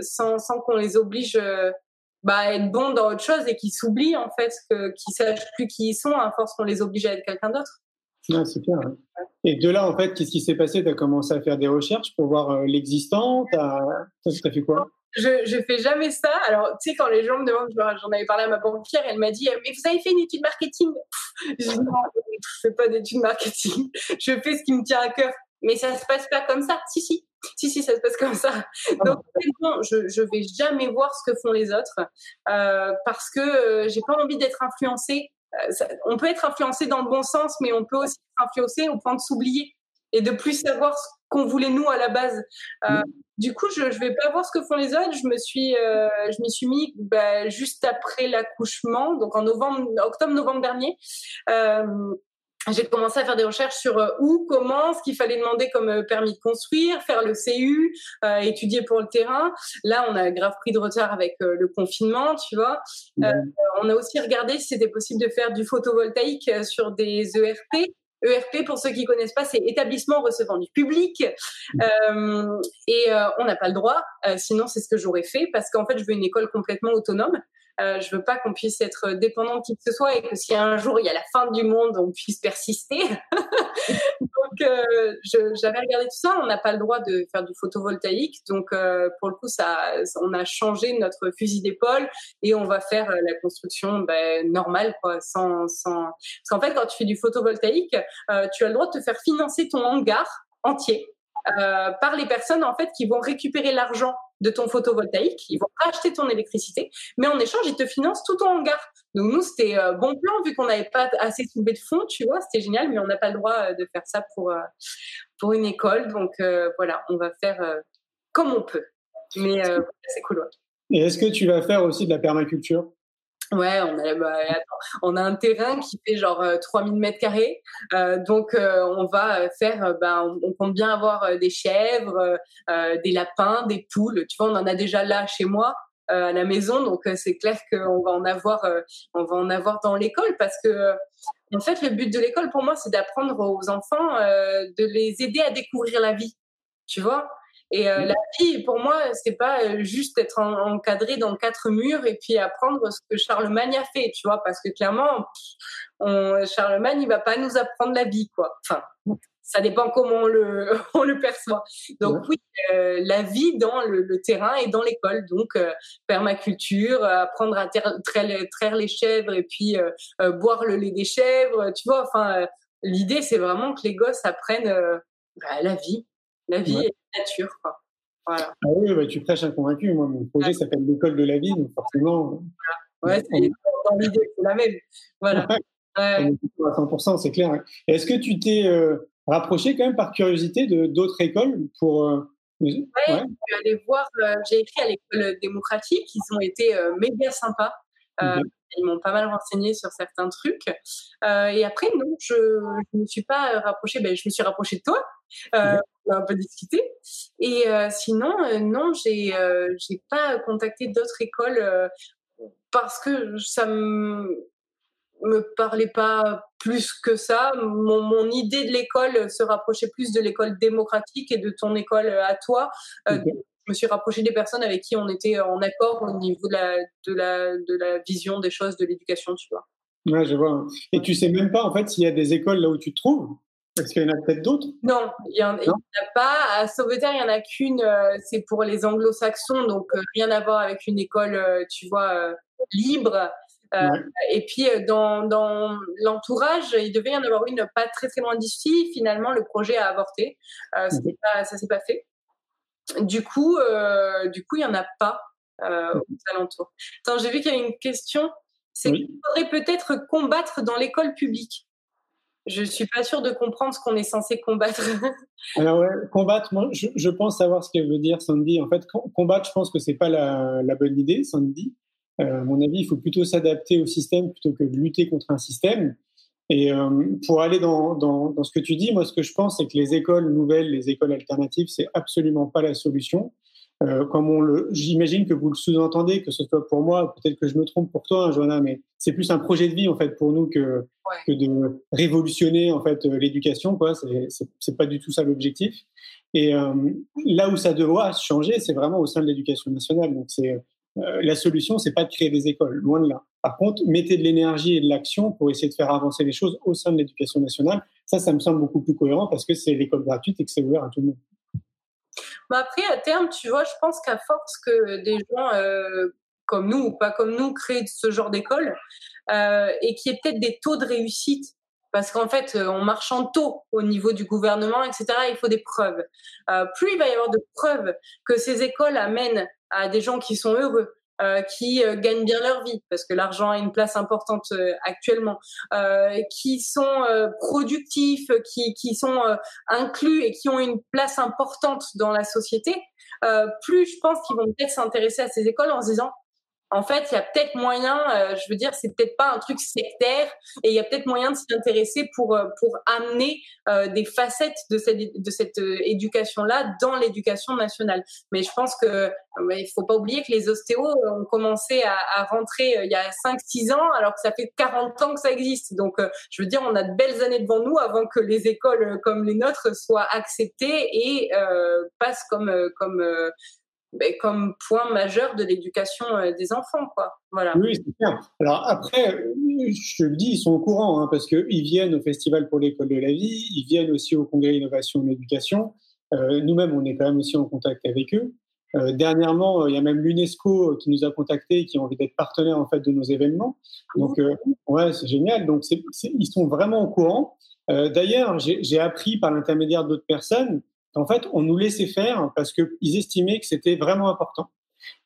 sans, sans qu'on les oblige bah, à être bons dans autre chose et qu'ils s'oublient en fait, qu'ils sachent plus qui ils sont à force qu'on les oblige à être quelqu'un d'autre. C'est clair. Et de là, en fait, qu'est-ce qui s'est passé? Tu as commencé à faire des recherches pour voir l'existant? Tu as fait quoi? Je, je fais jamais ça. Alors, tu sais, quand les gens me demandent, j'en avais parlé à ma banquière, elle m'a dit, mais vous avez fait une étude marketing? Je dis, non, je fais pas d'étude marketing. Je fais ce qui me tient à cœur. Mais ça se passe pas comme ça. Si, si. Si, si, ça se passe comme ça. Ah Donc, je, je vais jamais voir ce que font les autres euh, parce que euh, j'ai pas envie d'être influencée. Euh, on peut être influencé dans le bon sens, mais on peut aussi être influencé au point de s'oublier et de plus savoir ce qu'on voulait nous à la base. Euh, du coup, je ne vais pas voir ce que font les autres. Je me suis, euh, je m'y suis mis bah, juste après l'accouchement, donc en novembre, octobre-novembre dernier. Euh, j'ai commencé à faire des recherches sur où, comment, ce qu'il fallait demander comme permis de construire, faire le CU, étudier pour le terrain. Là, on a grave pris de retard avec le confinement, tu vois. on a aussi regardé si c'était possible de faire du photovoltaïque sur des ERP. ERP, pour ceux qui connaissent pas, c'est établissement recevant du public. Euh, et euh, on n'a pas le droit, euh, sinon c'est ce que j'aurais fait, parce qu'en fait, je veux une école complètement autonome. Euh, je veux pas qu'on puisse être dépendant de qui que ce soit et que si un jour il y a la fin du monde, on puisse persister. (laughs) donc euh, j'avais regardé tout ça. On n'a pas le droit de faire du photovoltaïque, donc euh, pour le coup ça, on a changé notre fusil d'épaule et on va faire euh, la construction ben, normale, quoi, sans, sans. Parce qu'en fait, quand tu fais du photovoltaïque, euh, tu as le droit de te faire financer ton hangar entier euh, par les personnes en fait qui vont récupérer l'argent de ton photovoltaïque, ils vont racheter ton électricité, mais en échange ils te financent tout ton hangar. Donc nous c'était euh, bon plan vu qu'on n'avait pas assez soulevé de fonds, tu vois, c'était génial, mais on n'a pas le droit euh, de faire ça pour pour une école, donc voilà, on va faire comme on peut. Mais c'est cool. Et est-ce que tu vas faire aussi de la permaculture? Ouais, on a, bah, on a un terrain qui fait genre 3000 euh, mètres carrés. Euh, donc, euh, on va faire, bah, on, compte bien avoir des chèvres, des lapins, des poules. Tu vois, on en a déjà là chez moi. à la maison, donc c'est clair qu'on va en avoir, on va en avoir dans l'école parce que en fait le but de l'école pour moi c'est d'apprendre aux enfants, de les aider à découvrir la vie, tu vois, Et euh, la vie, pour moi, c'est pas euh, juste être encadré dans quatre murs et puis apprendre ce que Charlemagne a fait, tu vois, parce que clairement, on, Charlemagne, il va pas nous apprendre la vie, quoi. Enfin, ça dépend comment on le, (laughs) on le perçoit. Donc oui, euh, la vie dans le, terrain et dans l'école. Donc permaculture, apprendre à traire, les chèvres et puis boire le lait des chèvres, tu vois. Enfin, l'idée c'est vraiment que les gosses apprennent bah, la vie, la vie et la nature. Quoi. Voilà. Ah oui, bah, tu prêches un convaincu. Moi, mon projet s'appelle l'école de la vie, donc forcément. Ouais, dans l'idée, c'est la même. Voilà. À 100%, c'est clair. Est-ce que tu t'es euh, rapproché quand même par curiosité de d'autres écoles pour euh, ouais, je aller voir. Euh, j'ai écrit à l'école démocratique. Ils ont été méga sympas. Ils m'ont pas mal renseigné sur certains trucs. Euh, et après, non, je ne me suis pas rapprochée. Ben, je me suis rapprochée de toi. Euh, on a un peu discuté. Et euh, sinon, euh, non, j'ai euh, j'ai pas contacté d'autres écoles parce que ça me me parlait pas plus que ça. Mon, mon idée de l'école se rapprochait plus de l'école démocratique et de ton école à toi je me suis rapprochée des personnes avec qui on était en accord au niveau de la, de la, de la vision des choses de l'éducation, tu vois. Ouais, je vois. Et tu sais même pas, en fait, s'il y a des écoles là où tu te trouves? Est-ce qu'il y en a peut-être d'autres? Non, il n'y en, a pas. À Sauveterre, il n'y en a qu'une. Euh, c'est pour les anglo-saxons, donc euh, rien à voir avec une école, euh, tu vois, libre. Et puis, dans, dans l'entourage, il devait y en avoir une pas très très loin d'ici. Finalement, le projet a avorté. Ça ne pas, ça s'est pas fait. Du coup, euh, du coup, il y en a pas euh, aux alentours. Attends, j'ai vu qu'il y avait une question. C'est qu'il faudrait peut-être combattre dans l'école publique. Je suis pas sûre de comprendre ce qu'on est censé combattre. (laughs) Alors ouais, combattre, moi, je, pense savoir ce qu'elle veut dire, Sandy. En fait, combattre, je pense que c'est pas la, bonne idée, Sandy. Euh, à mon avis, il faut plutôt s'adapter au système plutôt que de lutter contre un système. Et euh, pour aller dans, dans, dans, ce que tu dis, moi, ce que je pense, c'est que les écoles nouvelles, les écoles alternatives, c'est absolument pas la solution. Euh, comme on le, j'imagine que vous le sous-entendez, que ce soit pour moi, peut-être que je me trompe pour toi, hein, Joanna, mais c'est plus un projet de vie en fait pour nous que que de révolutionner en fait euh, l'éducation, quoi. C'est, c'est, c'est pas du tout ça l'objectif. Et euh, là où ça doit changer, c'est vraiment au sein de l'éducation nationale. Donc c'est euh, la solution, c'est pas de créer des écoles, loin de là. Par contre, mettez de l'énergie et de l'action pour essayer de faire avancer les choses au sein de l'éducation nationale. Ça, ça me semble beaucoup plus cohérent parce que c'est l'école gratuite et que c'est ouvert à tout le monde. Bah après, à terme, tu vois, je pense qu'à force que des gens euh, comme nous ou pas comme nous créent ce genre d'école euh, et qu'il y ait peut-être des taux de réussite parce qu'en fait, on marche en taux au niveau du gouvernement, etc. Il faut des preuves. Plus il va y avoir de preuves que ces écoles amènent à des gens qui sont heureux, euh, qui euh, gagnent bien leur vie parce que l'argent a une place importante euh, actuellement, euh, qui sont productifs, qui, qui sont inclus et qui ont une place importante dans la société, plus je pense qu'ils vont peut-être s'intéresser à ces écoles en se disant en fait, il y a peut-être moyen, euh, je veux dire, c'est peut-être pas un truc sectaire, et il y a peut-être moyen de s'y intéresser pour euh, pour amener euh, des facettes de cette de cette éducation-là dans l'éducation nationale. Mais je pense que il faut pas oublier que les ostéos ont commencé à, à rentrer il y a 5-6 ans, alors que ça fait 40 ans que ça existe. Donc, je veux dire, on a de belles années devant nous avant que les écoles comme les nôtres soient acceptées et passent comme comme ben, comme point majeur de l'éducation euh, des enfants, quoi. Oui, c'est bien. Alors après, je le dis, ils sont au courant, hein, parce qu'ils viennent au Festival pour l'école de la vie, ils viennent aussi au Congrès Innovation et Éducation. Euh, Nous-mêmes, on est quand même aussi en contact avec eux. Euh, dernièrement, il y a même l'UNESCO qui nous a contactés, et qui ont envie d'être partenaires en fait de nos événements. Donc, ouais, c'est génial. Donc, ils sont vraiment au courant. D'ailleurs, j'ai appris par l'intermédiaire d'autres personnes en fait, on nous laissait faire parce qu'ils estimaient que c'était vraiment important,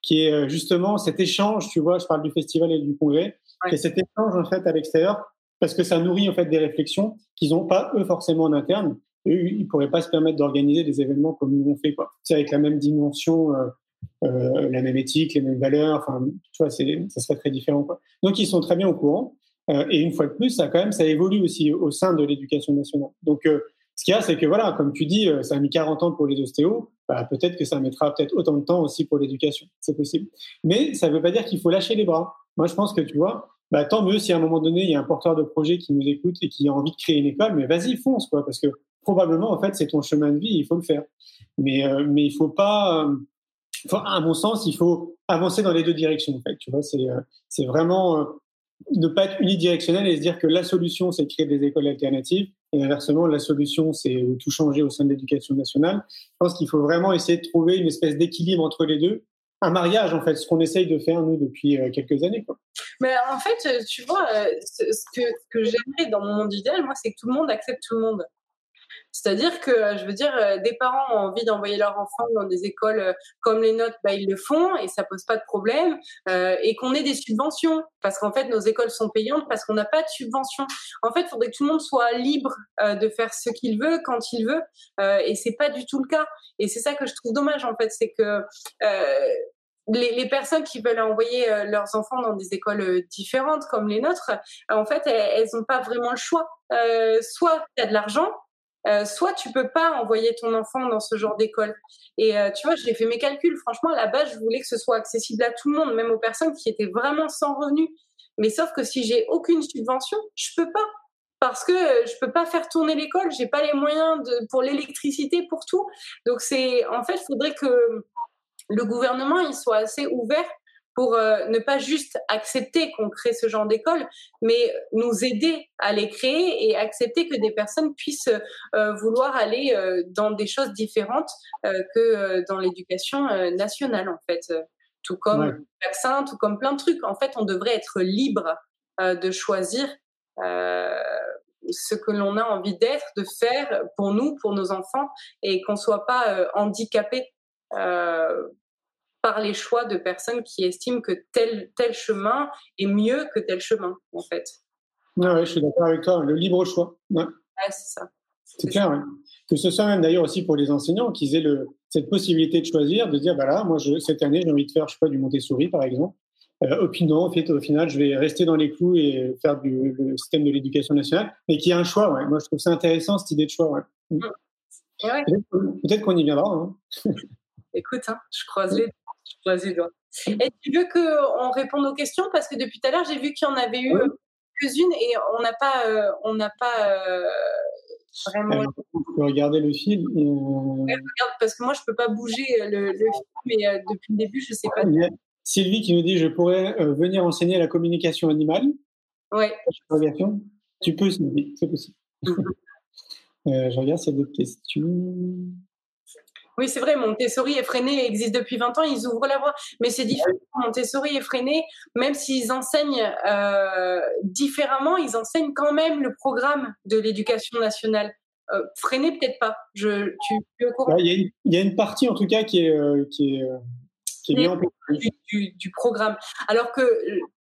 qui est euh, justement cet échange, tu vois, je parle du festival et du congrès, et cet échange en fait à l'extérieur, parce que ça nourrit en fait des réflexions qu'ils n'ont pas eux forcément en interne. Eux, ils pourraient pas se permettre d'organiser des événements comme nous on fait, quoi. C'est avec la même dimension, euh, euh, la même éthique, les mêmes valeurs. Enfin, tu vois, c'est, ça serait très différent, quoi. Donc, ils sont très bien au courant. Euh, et une fois de plus, ça quand même, ça évolue aussi au sein de l'éducation nationale. Donc, euh, ce qu'il y a, c'est que voilà, comme tu dis, euh, ça a mis 40 ans pour les ostéos. Bah, peut-être que ça mettra peut-être autant de temps aussi pour l'éducation. C'est possible. Mais ça ne veut pas dire qu'il faut lâcher les bras. Moi, je pense que tu vois, bah, tant mieux si à un moment donné, il y a un porteur de projet qui nous écoute et qui a envie de créer une école, mais vas-y, fonce, quoi, parce que probablement, en fait, c'est ton chemin de vie, il faut le faire. Mais, euh, mais il faut pas, euh, à mon sens, il faut avancer dans les deux directions, en fait. Tu vois, c'est, euh, c'est vraiment ne pas être unidirectionnel et se dire que la solution, c'est de créer des écoles alternatives. Et inversement, la solution, c'est tout changer au sein de l'éducation nationale. Je pense qu'il faut vraiment essayer de trouver une espèce d'équilibre entre les deux. Un mariage, en fait, ce qu'on essaye de faire, nous, depuis quelques années. Mais en fait, tu vois, que, ce que j'aimerais dans mon monde idéal, moi, c'est que tout le monde accepte tout le monde. C'est-à-dire que, je veux dire, euh, des parents ont envie d'envoyer leurs enfants dans des écoles euh, comme les nôtres, bah, ils le font et ça pose pas de problème. Euh, et qu'on ait des subventions, parce qu'en fait, nos écoles sont payantes parce qu'on n'a pas de subventions. En fait, il faudrait que tout le monde soit libre de faire ce qu'il veut quand il veut, et c'est pas du tout le cas. Et c'est ça que je trouve dommage, en fait, c'est que les, les, personnes qui veulent envoyer leurs enfants dans des écoles différentes comme les nôtres, en fait, elles n'ont pas vraiment le choix. Euh, soit tu as de l'argent, euh, soit tu peux pas envoyer ton enfant dans ce genre d'école. Et euh, tu vois, j'ai fait mes calculs. Franchement, à la base, je voulais que ce soit accessible à tout le monde, même aux personnes qui étaient vraiment sans revenus. Mais sauf que si j'ai aucune subvention, je peux pas parce que je peux pas faire tourner l'école, j'ai pas les moyens de, pour l'électricité, pour tout. Donc c'est, en fait, il faudrait que le gouvernement il soit assez ouvert pour euh, ne pas juste accepter qu'on crée ce genre d'école, mais nous aider à les créer et accepter que des personnes puissent euh, vouloir aller euh, dans des choses différentes que dans l'éducation nationale, en fait. Tout comme le vaccin, tout comme plein de trucs. En fait, on devrait être libre de choisir ce que l'on a envie d'être, de faire pour nous, pour nos enfants, et qu'on soit pas handicapé par les choix de personnes qui estiment que tel, tel chemin est mieux que tel chemin, en fait. Ouais, je suis d'accord avec toi, le libre choix. Ouais. c'est ça. C'est clair, ouais. Que ce soit même d'ailleurs aussi pour les enseignants, qu'ils aient le, cette possibilité de choisir, de dire, voilà, moi, je, cette année, j'ai envie de faire, je sais pas, du Montessori, par exemple. Euh, au, en fait, au final, je vais rester dans les clous et faire du, le système de l'éducation nationale, mais qu'il y a un choix, ouais. Moi, je trouve ça intéressant, cette idée de choix, ouais. Mmh. ouais. Peut-être qu'on y viendra. Hein. Écoute, hein, je croise les et tu veux qu'on réponde aux questions? Parce que depuis tout à l'heure, j'ai vu qu'il y en avait eu euh, quelques-unes et on n'a pas, euh, on n'a pas euh, vraiment. On peut regarder le film. regarde, parce que moi, je peux pas bouger le, film, mais depuis le début, je sais pas. Sylvie qui nous dit je pourrais venir enseigner la communication animale. Ouais. Tu peux, Sylvie, c'est possible. Mhm. (laughs) je regarde s'il y a d'autres questions. Oui, c'est vrai, Montessori et Freinet existent depuis 20 ans, ils ouvrent la voie. Mais c'est différent. Montessori Freinet, même s'ils enseignent euh, différemment, ils enseignent quand même le programme de l'éducation nationale. Euh, Freinet, peut-être pas. Tu, tu au courant? Il y, a une partie, en tout cas, qui est, euh, qui est du, programme. Alors que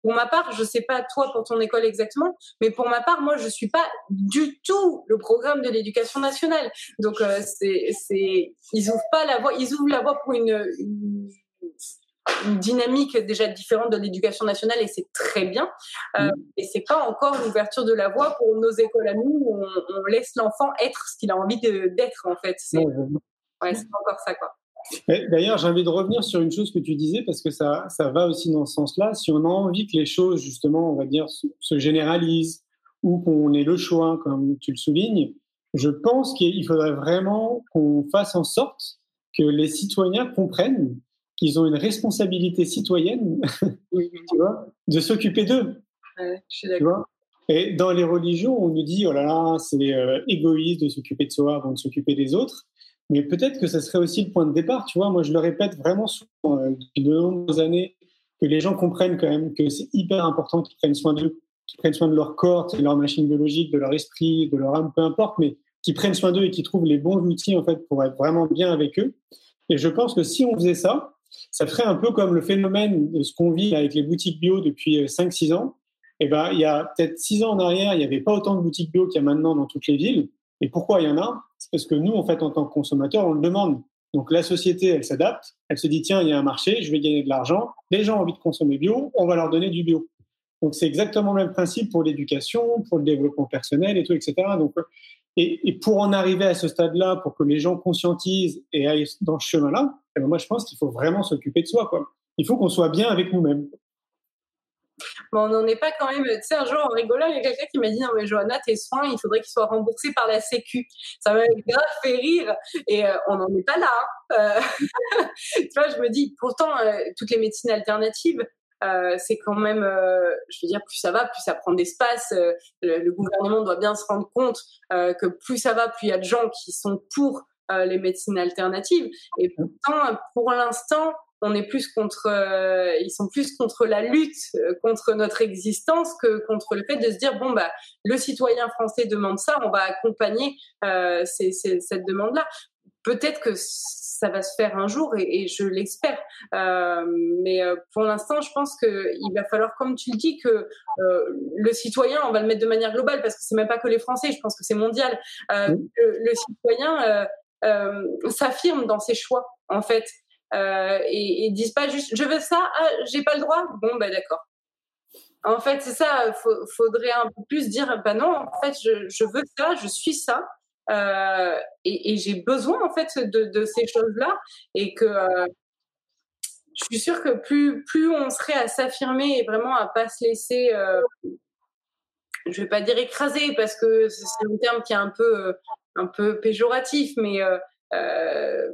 pour ma part, je sais pas toi pour ton école exactement, mais pour ma part, moi, je suis pas du tout le programme de l'éducation nationale. Donc euh, c'est, c'est, ils ouvrent pas la voie, ils ouvrent la voie pour une, une, dynamique déjà différente de l'éducation nationale et c'est très bien. Euh. Et c'est pas encore l'ouverture de la voie pour nos écoles à nous où on, laisse l'enfant être ce qu'il a envie d'être en fait. C'est, ouais, c'est pas encore ça quoi. D'ailleurs, j'ai envie de revenir sur une chose que tu disais parce que ça, ça va aussi dans ce sens-là. Si on a envie que les choses, justement, on va dire, se généralisent ou qu'on ait le choix, comme tu le soulignes, je pense qu'il faudrait vraiment qu'on fasse en sorte que les citoyens comprennent qu'ils ont une responsabilité citoyenne, (laughs) tu vois, de s'occuper d'eux. Ouais, je suis d'accord. Et dans les religions, on nous dit, oh là là, c'est euh, égoïste de s'occuper de soi avant de s'occuper des autres. Mais peut-être que ce serait aussi le point de départ. Tu vois, moi, je le répète vraiment souvent, euh, depuis de nombreuses années, que les gens comprennent quand même que c'est hyper important qu'ils prennent soin d'eux, qu'ils prennent soin de leur corps, de leur machine biologique, de leur esprit, de leur âme, peu importe, mais qu'ils prennent soin d'eux et qu'ils trouvent les bons outils en fait pour être vraiment bien avec eux. Et je pense que si on faisait ça, ça ferait un peu comme le phénomène de ce qu'on vit avec les boutiques bio depuis 5-6 euh, ans. Et eh ben, il y a peut-être 6 ans en arrière, il n'y avait pas autant de boutiques bio qu'il y a maintenant dans toutes les villes. Et pourquoi il y en a? C'est parce que nous, en fait, en tant que consommateurs, on le demande. Donc la société, elle s'adapte, elle se dit tiens, il y a un marché, je vais gagner de l'argent. Les gens ont envie de consommer bio, on va leur donner du bio. Donc c'est exactement le même principe pour l'éducation, pour le développement personnel et tout, etc. Donc et, et pour en arriver à ce stade-là, pour que les gens conscientisent et aillent dans ce chemin-là, eh ben moi je pense qu'il faut vraiment s'occuper de soi. Il faut qu'on soit bien avec nous-mêmes. Mais on n'en est pas quand même. Tu sais, un jour en rigolant, il y a quelqu'un qui m'a dit non mais Johanna, tes soins, il faudrait qu'ils soient remboursés par la Sécu. Ça m'a grave fait rire et euh, on n'en est pas là. Hein. Euh, (laughs) tu vois, je me dis pourtant toutes les médecines alternatives. c'est quand même, je veux dire, plus ça va, plus ça prend d'espace. Le, le, gouvernement doit bien se rendre compte que plus ça va, plus il y a de gens qui sont pour les médecines alternatives. Et pourtant, pour l'instant, on est plus contre, euh, ils sont plus contre la lutte euh, contre notre existence que contre le fait de se dire bon bah le citoyen français demande ça, on va accompagner euh, cette demande-là. Peut-être que ça va se faire un jour et, je l'espère. mais pour l'instant, je pense qu'il va falloir, comme tu le dis, que le citoyen, on va le mettre de manière globale parce que c'est même pas que les Français, je pense que c'est mondial. le, citoyen s'affirme dans ses choix, en fait. Euh, et, disent pas juste je veux ça, ah, j'ai pas le droit. Bon, bah d'accord. En fait, c'est ça. Il faudrait un peu plus dire bah non, en fait, je, veux ça, je suis ça. Euh, et, et j'ai besoin en fait de, ces choses-là et que euh, je suis sûre que plus plus on serait à s'affirmer et vraiment à pas se laisser euh, je vais pas dire écraser parce que c'est un terme qui est un peu un peu péjoratif mais euh,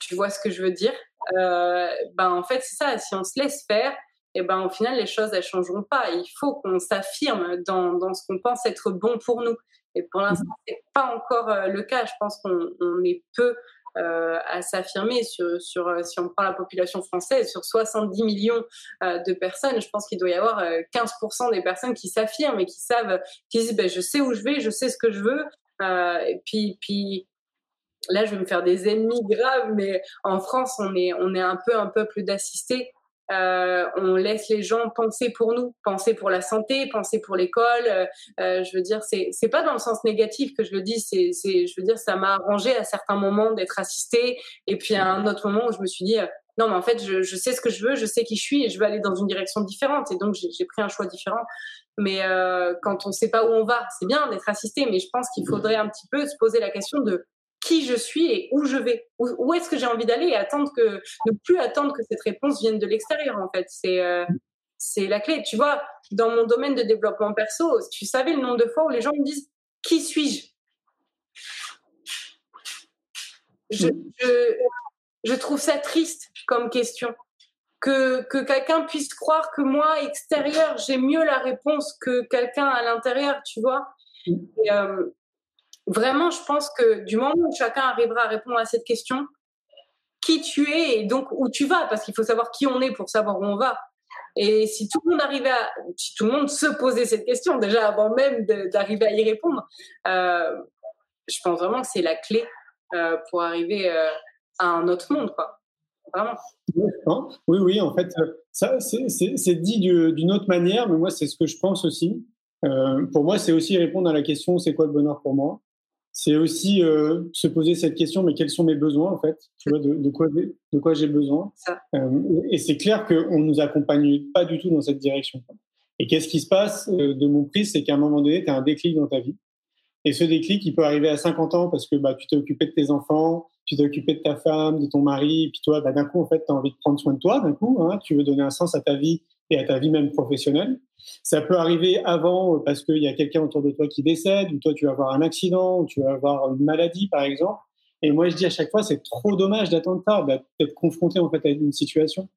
tu vois ce que je veux dire euh, Ben en fait c'est ça. Si on se laisse faire, et eh ben au final les choses elles changeront pas. Il faut qu'on s'affirme dans, dans ce qu'on pense être bon pour nous. Et pour l'instant mmh. c'est pas encore euh, le cas. Je pense qu'on on est peu euh, à s'affirmer sur, sur si on prend la population française sur 70 millions euh, de personnes je pense qu'il doit y avoir 15% des personnes qui s'affirment et qui savent qui disent ben, je sais où je vais je sais ce que je veux et puis puis là, je vais me faire des ennemis graves, mais en France, on est, on est un peu un peuple d'assistés. Euh, on laisse les gens penser pour nous, penser pour la santé, penser pour l'école. Euh, euh je veux dire, c'est c'est pas dans le sens négatif que je le dis. C'est c'est je veux dire, ça m'a arrangé à certains moments d'être assistée, et puis à un autre moment où je me suis dit euh, non, mais en fait, je, je sais ce que je veux, je sais qui je suis, et je veux aller dans une direction différente. Et donc j'ai pris un choix différent. Mais euh, quand on sait pas où on va, c'est bien d'être assisté, mais je pense qu'il faudrait un petit peu se poser la question de qui je suis et où je vais. Où, est-ce que j'ai envie d'aller et attendre que, ne plus attendre que cette réponse vienne de l'extérieur, en fait. C'est, euh, c'est la clé. Tu vois, dans mon domaine de développement perso, tu savais le nombre de fois où les gens me disent Qui suis-je? Je, je, trouve ça triste comme question. Que, que quelqu'un puisse croire que moi, extérieur, j'ai mieux la réponse que quelqu'un à l'intérieur, tu vois. Et, euh, vraiment, je pense que du moment où chacun arrivera à répondre à cette question, qui tu es et donc où tu vas, parce qu'il faut savoir qui on est pour savoir où on va. Et si tout le monde arrivait si tout le monde se posait cette question déjà avant même d'arriver à y répondre, euh, je pense vraiment que c'est la clé euh, pour arriver euh, à un autre monde, quoi. Vraiment. Oui, oui, en fait, ça, c'est dit d'une autre manière, mais moi, c'est ce que je pense aussi. pour moi, c'est aussi répondre à la question c'est quoi le bonheur pour moi? C'est aussi euh, se poser cette question, mais quels sont mes besoins en fait? Tu vois, de, de, quoi, de quoi j'ai besoin? Euh, Et c'est clair qu'on ne nous accompagne pas du tout dans cette direction. Et qu'est-ce qui se passe euh, de mon prix C'est qu'à un moment donné, tu as un déclic dans ta vie. Et ce déclic, il peut arriver à 50 ans parce que bah, tu t'es occupé de tes enfants, tu t'es occupé de ta femme, de ton mari, et puis toi, bah, d'un coup, en fait, tu as envie de prendre soin de toi, d'un coup, hein, tu veux donner un sens à ta vie et à ta vie même professionnelle. Ça peut arriver avant euh, parce qu'il y a quelqu'un autour de toi qui décède, ou toi tu vas avoir un accident, ou tu vas avoir une maladie par exemple. Et moi je dis à chaque fois, c'est trop dommage d'attendre ça, d'être confronté en fait à une situation.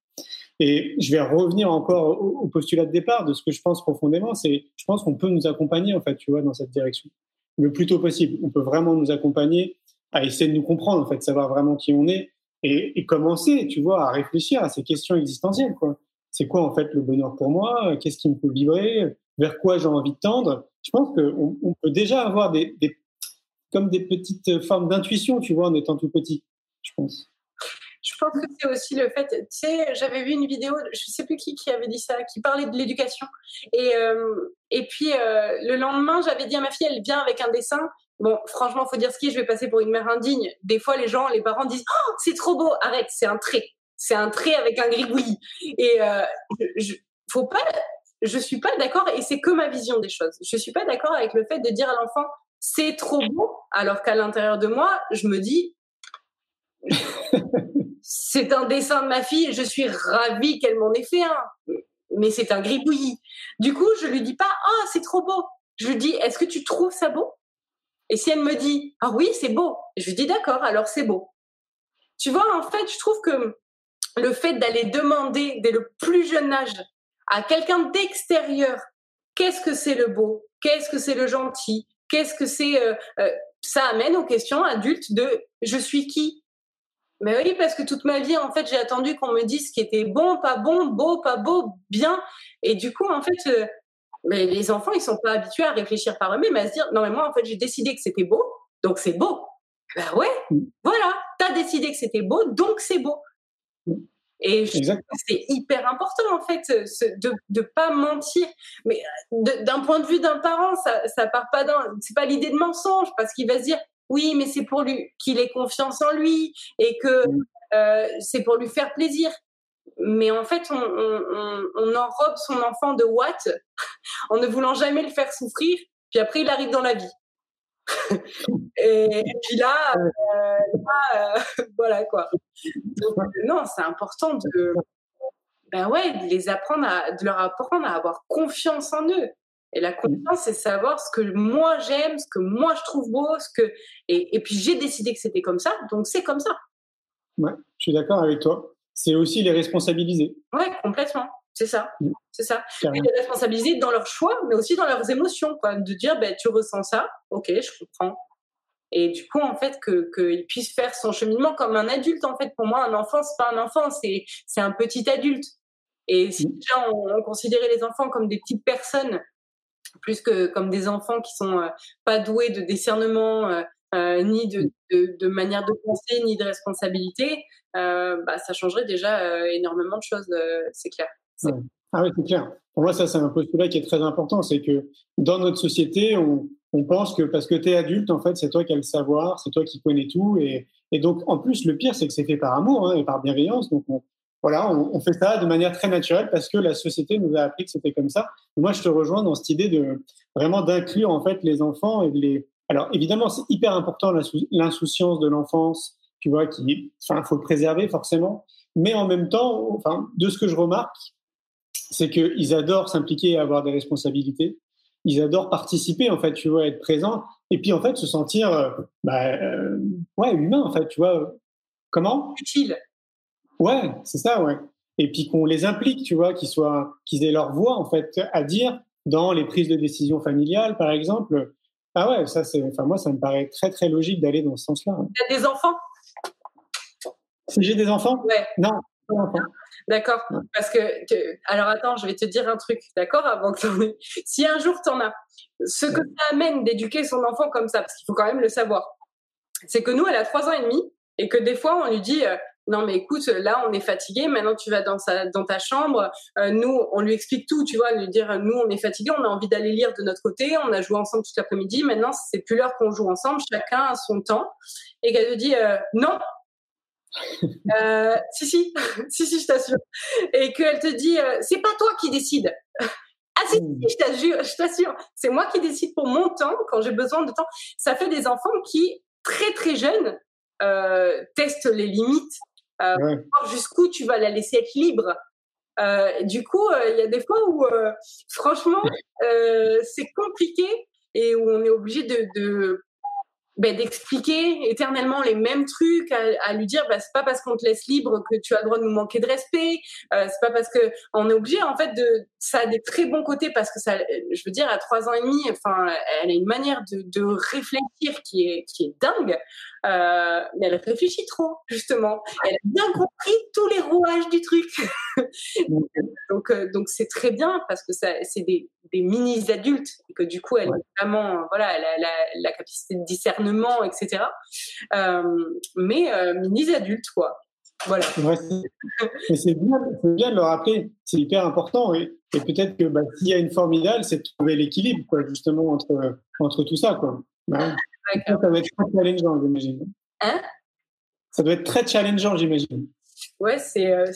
Et je vais revenir encore au, postulat de départ de ce que je pense profondément, c'est je pense qu'on peut nous accompagner en fait, tu vois, dans cette direction le plus tôt possible. On peut vraiment nous accompagner à essayer de nous comprendre en fait, savoir vraiment qui on est et, et commencer, tu vois, à réfléchir à ces questions existentielles quoi c'est quoi en fait le bonheur pour moi? Qu'est-ce qui me peut vibrer? Vers quoi j'ai envie de tendre? Je pense qu'on on peut déjà avoir des, comme des petites formes d'intuition, tu vois, en étant tout petit, je pense. Je pense que c'est aussi le fait, tu sais, j'avais vu une vidéo, je sais plus qui qui avait dit ça, qui parlait de l'éducation. Et, euh, et puis euh, le lendemain, j'avais dit à ma fille, elle vient avec un dessin. Bon, franchement, faut dire ce qui je vais passer pour une mère indigne. Des fois, les gens, les parents disent, oh, c'est trop beau, arrête, c'est un trait c'est un trait avec un gribouillis. Et euh, je, faut pas, je suis pas d'accord, et c'est que ma vision des choses. Je suis pas d'accord avec le fait de dire à l'enfant c'est trop beau, alors qu'à l'intérieur de moi, je me dis (laughs) c'est un dessin de ma fille, je suis ravie qu'elle m'en ait fait un. mais c'est un gribouillis. Du coup, je lui dis pas, ah, c'est trop beau. Je lui dis, est-ce que tu trouves ça beau? Et si elle me dit, ah oui, c'est beau, je lui dis, d'accord, alors c'est beau. Tu vois, en fait, je trouve que le fait d'aller demander dès le plus jeune âge à quelqu'un d'extérieur qu'est-ce que c'est le beau, qu'est-ce que c'est le gentil, qu'est-ce que c'est, euh, euh, ça amène aux questions adultes de je suis qui? Mais oui, parce que toute ma vie, en fait, j'ai attendu qu'on me dise ce qui était bon, pas bon, beau, pas beau, bien. Et du coup, en fait, euh, mais les enfants, ils sont pas habitués à réfléchir par eux-mêmes, à se dire non mais moi, en fait, j'ai décidé que c'était beau, donc c'est beau. Ben ouais, mm. voilà, tu as décidé que c'était beau, donc c'est beau. Et c'est hyper important en fait de ne pas mentir. Mais d'un point de vue d'un parent, ça ça part pas d'un, c'est pas l'idée de mensonge parce qu'il va se dire oui, mais c'est pour lui qu'il ait confiance en lui et que mm. euh, c'est pour lui faire plaisir. Mais en fait, on, on, on, enrobe son enfant de what (laughs) en ne voulant jamais le faire souffrir. Puis après, il arrive dans la vie. (laughs) et, puis là, euh, euh, (laughs) voilà quoi. Donc, non, c'est important de, ben ouais, de les apprendre à, de leur apprendre à avoir confiance en eux. Et la confiance, c'est savoir ce que moi j'aime, ce que moi je trouve beau, ce que et, et puis j'ai décidé que c'était comme ça, donc c'est comme ça. Ouais, je suis d'accord avec toi. C'est aussi les responsabiliser. Ouais, complètement. C'est ça, mm. c'est ça. Et les responsabiliser dans leurs choix, mais aussi dans leurs émotions, quoi. De dire, ben, tu ressens ça, ok, je comprends. Et du coup, en fait, que qu'il puisse faire son cheminement comme un adulte. En fait, pour moi, un enfant, c'est pas un enfant, c'est c'est un petit adulte. Et si mm. déjà on, considérait les enfants comme des petites personnes, plus que comme des enfants qui sont euh, pas doués de discernement, euh, euh, ni de, de, de, manière de penser, ni de responsabilité, bah, ça changerait déjà énormément de choses, c'est clair. Ah oui, c'est clair. Pour moi, ça, c'est un postulat qui est très important. C'est que dans notre société, on, on pense que parce que tu es adulte, en fait, c'est toi qui as le savoir, c'est toi qui connais tout. Et, et, donc, en plus, le pire, c'est que c'est fait par amour hein, et par bienveillance. Donc, on, voilà, on, on, fait ça de manière très naturelle parce que la société nous a appris que c'était comme ça. moi, je te rejoins dans cette idée de vraiment d'inclure en fait les enfants et de les. Alors, évidemment, c'est hyper important l'insouciance de l'enfance, tu vois, qui, enfin, faut le préserver forcément. Mais en même temps, enfin, de ce que je remarque, c'est qu'ils adorent s'impliquer et avoir des responsabilités. Ils adorent participer, en fait, tu vois, être présent. Et puis, en fait, se sentir, euh, bah, euh, ouais, humain, en fait, tu vois. Comment? Utile. Ouais, c'est ça, ouais. Et puis qu'on les implique, tu vois, qu'ils soient, qu'ils aient leur voix, en fait, à dire dans les prises de décision familiales, par exemple. Ah ouais, ça, c'est, enfin, moi, ça me paraît très, très logique d'aller dans ce sens-là. Hein. Tu as des enfants? Si j'ai des enfants? Ouais. Non, D'accord. Parce que, alors attends, je vais te dire un truc, d'accord, avant que en aies. (laughs) Si un jour tu en as, ce que ça amène d'éduquer son enfant comme ça, parce qu'il faut quand même le savoir, c'est que nous, elle a trois ans et demi, et que des fois, on lui dit, euh, non mais écoute, là on est fatigué, maintenant tu vas dans, sa, dans ta chambre, euh, nous on lui explique tout, tu vois, lui dire nous on est fatigué, on a envie d'aller lire de notre côté, on a joué ensemble toute l'après-midi, maintenant c'est plus l'heure qu'on joue ensemble, chacun a son temps, et qu'elle te dit euh, non, euh, si, si, (laughs) si, si, je t'assure. Et qu'elle te dit, euh, c'est pas toi qui décide. ah si, si, je t'assure, je t'assure. C'est moi qui décide pour mon temps, quand j'ai besoin de temps. Ça fait des enfants qui, très très jeunes, euh, testent les limites, euh, jusqu'où tu vas la laisser être libre. Du coup, il y a des fois où, franchement, c'est compliqué et où on est obligé de, de ben, d'expliquer éternellement les mêmes trucs, à, lui dire bah, c'est pas parce qu'on te laisse libre que tu as le droit de nous manquer de respect, euh, c'est pas parce que on est obligé en fait de ça a des très bons côtés parce que ça, je veux dire à trois ans et demi, enfin elle a une manière de, de réfléchir qui est qui est dingue, euh, mais elle réfléchit trop justement, elle a bien compris tous les rouages du truc, (laughs) donc euh, donc c'est très bien parce que ça c'est des des mini adultes et que du coup elle vraiment voilà elle a la, la capacité de discernement etc euh, mais euh, mini adultes quoi. Voilà. Mais c'est bien, bien de le rappeler c'est hyper important et, et peut-être que bah, s'il y a une forme idéale c'est de trouver l'équilibre quoi justement entre entre tout ça quoi. Bah, ça doit être très challengeant j'imagine. Hein? Ça doit être très challengeant j'imagine ouais, c'est euh,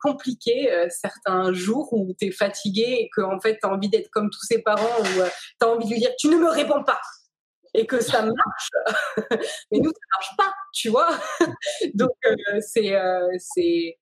compliqué euh, certains jours où tu es fatigué et que en fait tu as envie d'être comme tous ses parents ou euh, tu as envie de lui dire tu ne me réponds pas et que ça (laughs) marche. (laughs) Mais nous ça marche pas, tu vois. (laughs) Donc c'est c'est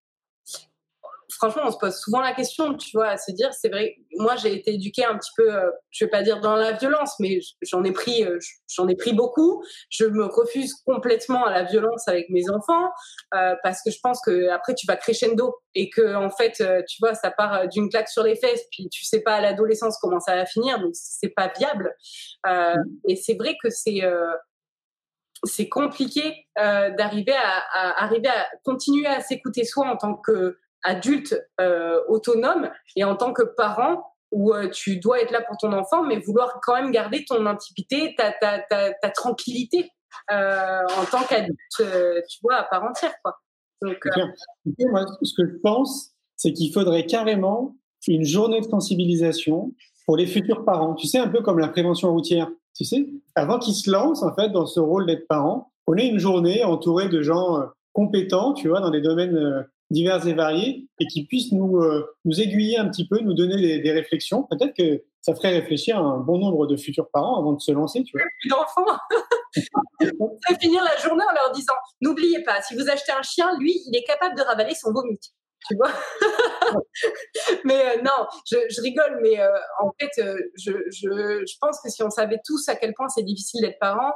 franchement, on se pose souvent la question, tu vois, à se dire, c'est vrai, moi j'ai été éduquée un petit peu, euh, je vais pas dire dans la violence, mais j'en ai pris, euh, j'en ai pris beaucoup. Je me refuse complètement à la violence avec mes enfants euh, parce que je pense que après tu vas crescendo et que en fait, tu vois, ça part d'une claque sur les fesses, puis tu sais pas à l'adolescence comment ça va finir, donc c'est pas viable. Mm. Et c'est vrai que c'est c'est compliqué euh, d'arriver à, arriver à continuer à s'écouter soi en tant qu'adulte euh, autonome et en tant que parent où euh, tu dois être là pour ton enfant, mais vouloir quand même garder ton intimité, ta, ta, ta, tranquillité en tant qu'adulte, tu vois, à part entière, quoi. Donc, moi, ce que je pense, c'est qu'il faudrait carrément une journée de sensibilisation pour les futurs parents. Tu sais, un peu comme la prévention routière. Tu sais, avant qu'ils se lancent en fait dans ce rôle d'être parent, on est une journée entourée de gens euh, compétents, tu vois, dans des domaines euh, divers et variés, et qui puissent nous euh, nous aiguiller un petit peu, nous donner des, des réflexions. Peut-être que ça ferait réfléchir un bon nombre de futurs parents avant de se lancer, tu vois. D'enfants. (laughs) finir la journée en leur disant n'oubliez pas, si vous achetez un chien, lui, il est capable de ravaler son vomi tu vois? (laughs) mais euh, non, je, je, rigole, mais euh, en fait, je, je, je, pense que si on savait tous à quel point c'est difficile d'être parent,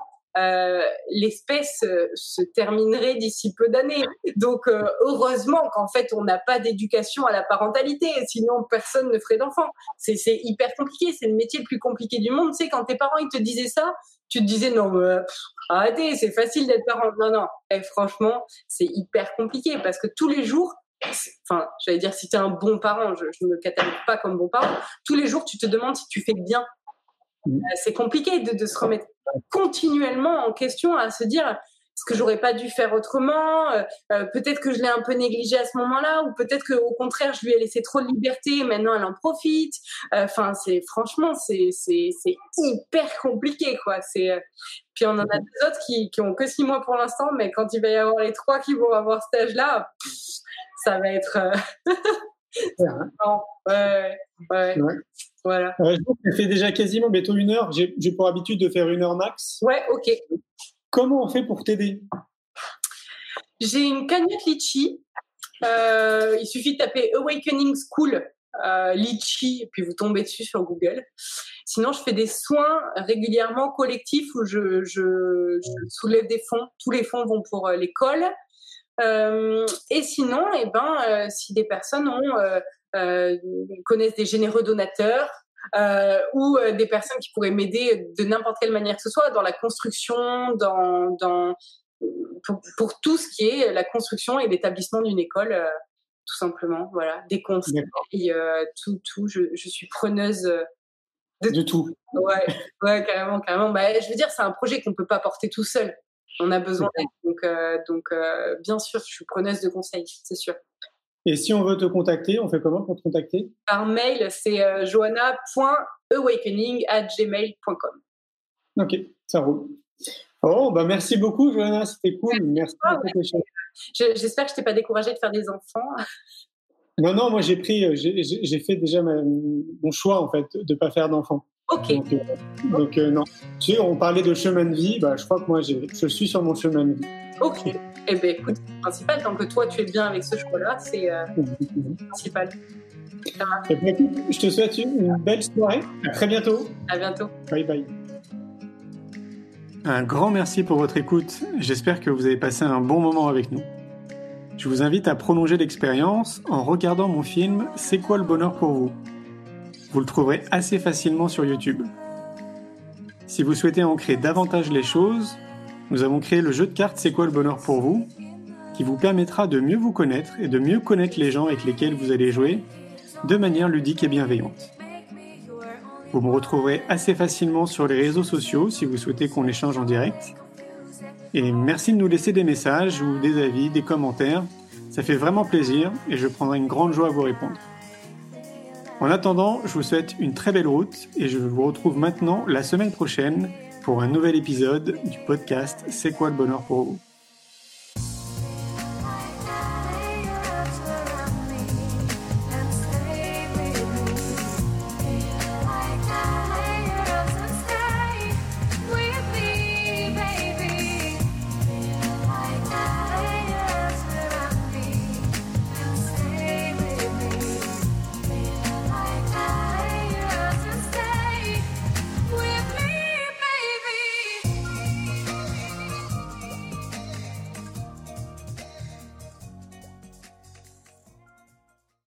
l'espèce se terminerait d'ici peu d'années. Donc, heureusement qu'en fait, on n'a pas d'éducation à la parentalité, sinon personne ne ferait d'enfants. C'est hyper compliqué, c'est le métier le plus compliqué du monde. Tu sais, quand tes parents ils te disaient ça, tu te disais non, arrêtez, c'est facile d'être parent. Non, non, Et eh, franchement, c'est hyper compliqué parce que tous les jours, enfin, j'allais dire si tu es un bon parent, je ne me catalogue pas comme bon parent, tous les jours tu te demandes si tu fais bien. Mmh. Euh, c'est compliqué de, de, se remettre continuellement en question, à se dire est-ce que j'aurais pas dû faire autrement euh, euh, Peut-être que je l'ai un peu négligé à ce moment-là, ou peut-être que au contraire je lui ai laissé trop de liberté, et maintenant elle en profite. Enfin, c'est franchement c'est c'est c'est hyper compliqué quoi. C'est puis on en a deux autres qui qui ont que six mois pour l'instant, mais quand il va y avoir les trois qui vont avoir cet âge-là, ça va être. Euh, (laughs) (laughs) ouais, ouais, ouais. Voilà. ça fait déjà quasiment bientôt une heure. J'ai pour habitude de faire une heure max. Ouais, ok. Comment on fait pour t'aider? J'ai une cagnotte Litchi. Euh, il suffit de taper Awakening School euh, Litchi et puis vous tombez dessus sur Google. Sinon, je fais des soins régulièrement collectifs où je, je, je soulève des fonds. Tous les fonds vont pour l'école. Euh, et sinon, eh ben, euh, si des personnes ont, euh, connaissent des généreux donateurs, euh, ou des personnes qui pourraient m'aider de n'importe quelle manière que ce soit dans la construction, dans, dans pour, pour, tout ce qui est la construction et l'établissement d'une école, euh, tout simplement. Voilà, des conseils, tout, tout. Je, je suis preneuse de, de tout. Ouais, ouais, carrément, carrément. Bah, je veux dire, c'est un projet qu'on peut pas porter tout seul. On a besoin d'aide. Donc, euh, donc euh, bien sûr, je suis preneuse de conseils, c'est sûr. Et si on veut te contacter, on fait comment pour te contacter? Par mail, c'est euh, johanna.awakening.gmail.com. Ok, ça roule. Oh, bah merci beaucoup, Johanna, c'était cool. Merci J'espère que je t'ai pas découragé de faire des enfants. (laughs) Non, non, moi j'ai pris, j'ai fait déjà mon choix en fait de pas faire d'enfants. Ok. Donc, euh, euh, non. Tu sais, on parlait de chemin de vie, bah, je crois que moi, je suis sur mon chemin de vie. Ok. Eh bien, écoute, c'est principal. Tant que toi, tu es bien avec ce choix-là, c'est euh, principal. Eh je te souhaite une belle soirée. À très bientôt. À bientôt. Bye bye. Un grand merci pour votre écoute. J'espère que vous avez passé un bon moment avec nous. Je vous invite à prolonger l'expérience en regardant mon film C'est quoi le bonheur pour vous? Vous le trouverez assez facilement sur YouTube. Si vous souhaitez ancrer davantage les choses, nous avons créé le jeu de cartes C'est quoi le bonheur pour vous qui vous permettra de mieux vous connaître et de mieux connaître les gens avec lesquels vous allez jouer de manière ludique et bienveillante. Vous me retrouverez assez facilement sur les réseaux sociaux si vous souhaitez qu'on échange en direct. Et merci de nous laisser des messages ou des avis, des commentaires. Ça fait vraiment plaisir et je prendrai une grande joie à vous répondre. En attendant, je vous souhaite une très belle route et je vous retrouve maintenant la semaine prochaine pour un nouvel épisode du podcast C'est quoi le bonheur pour vous?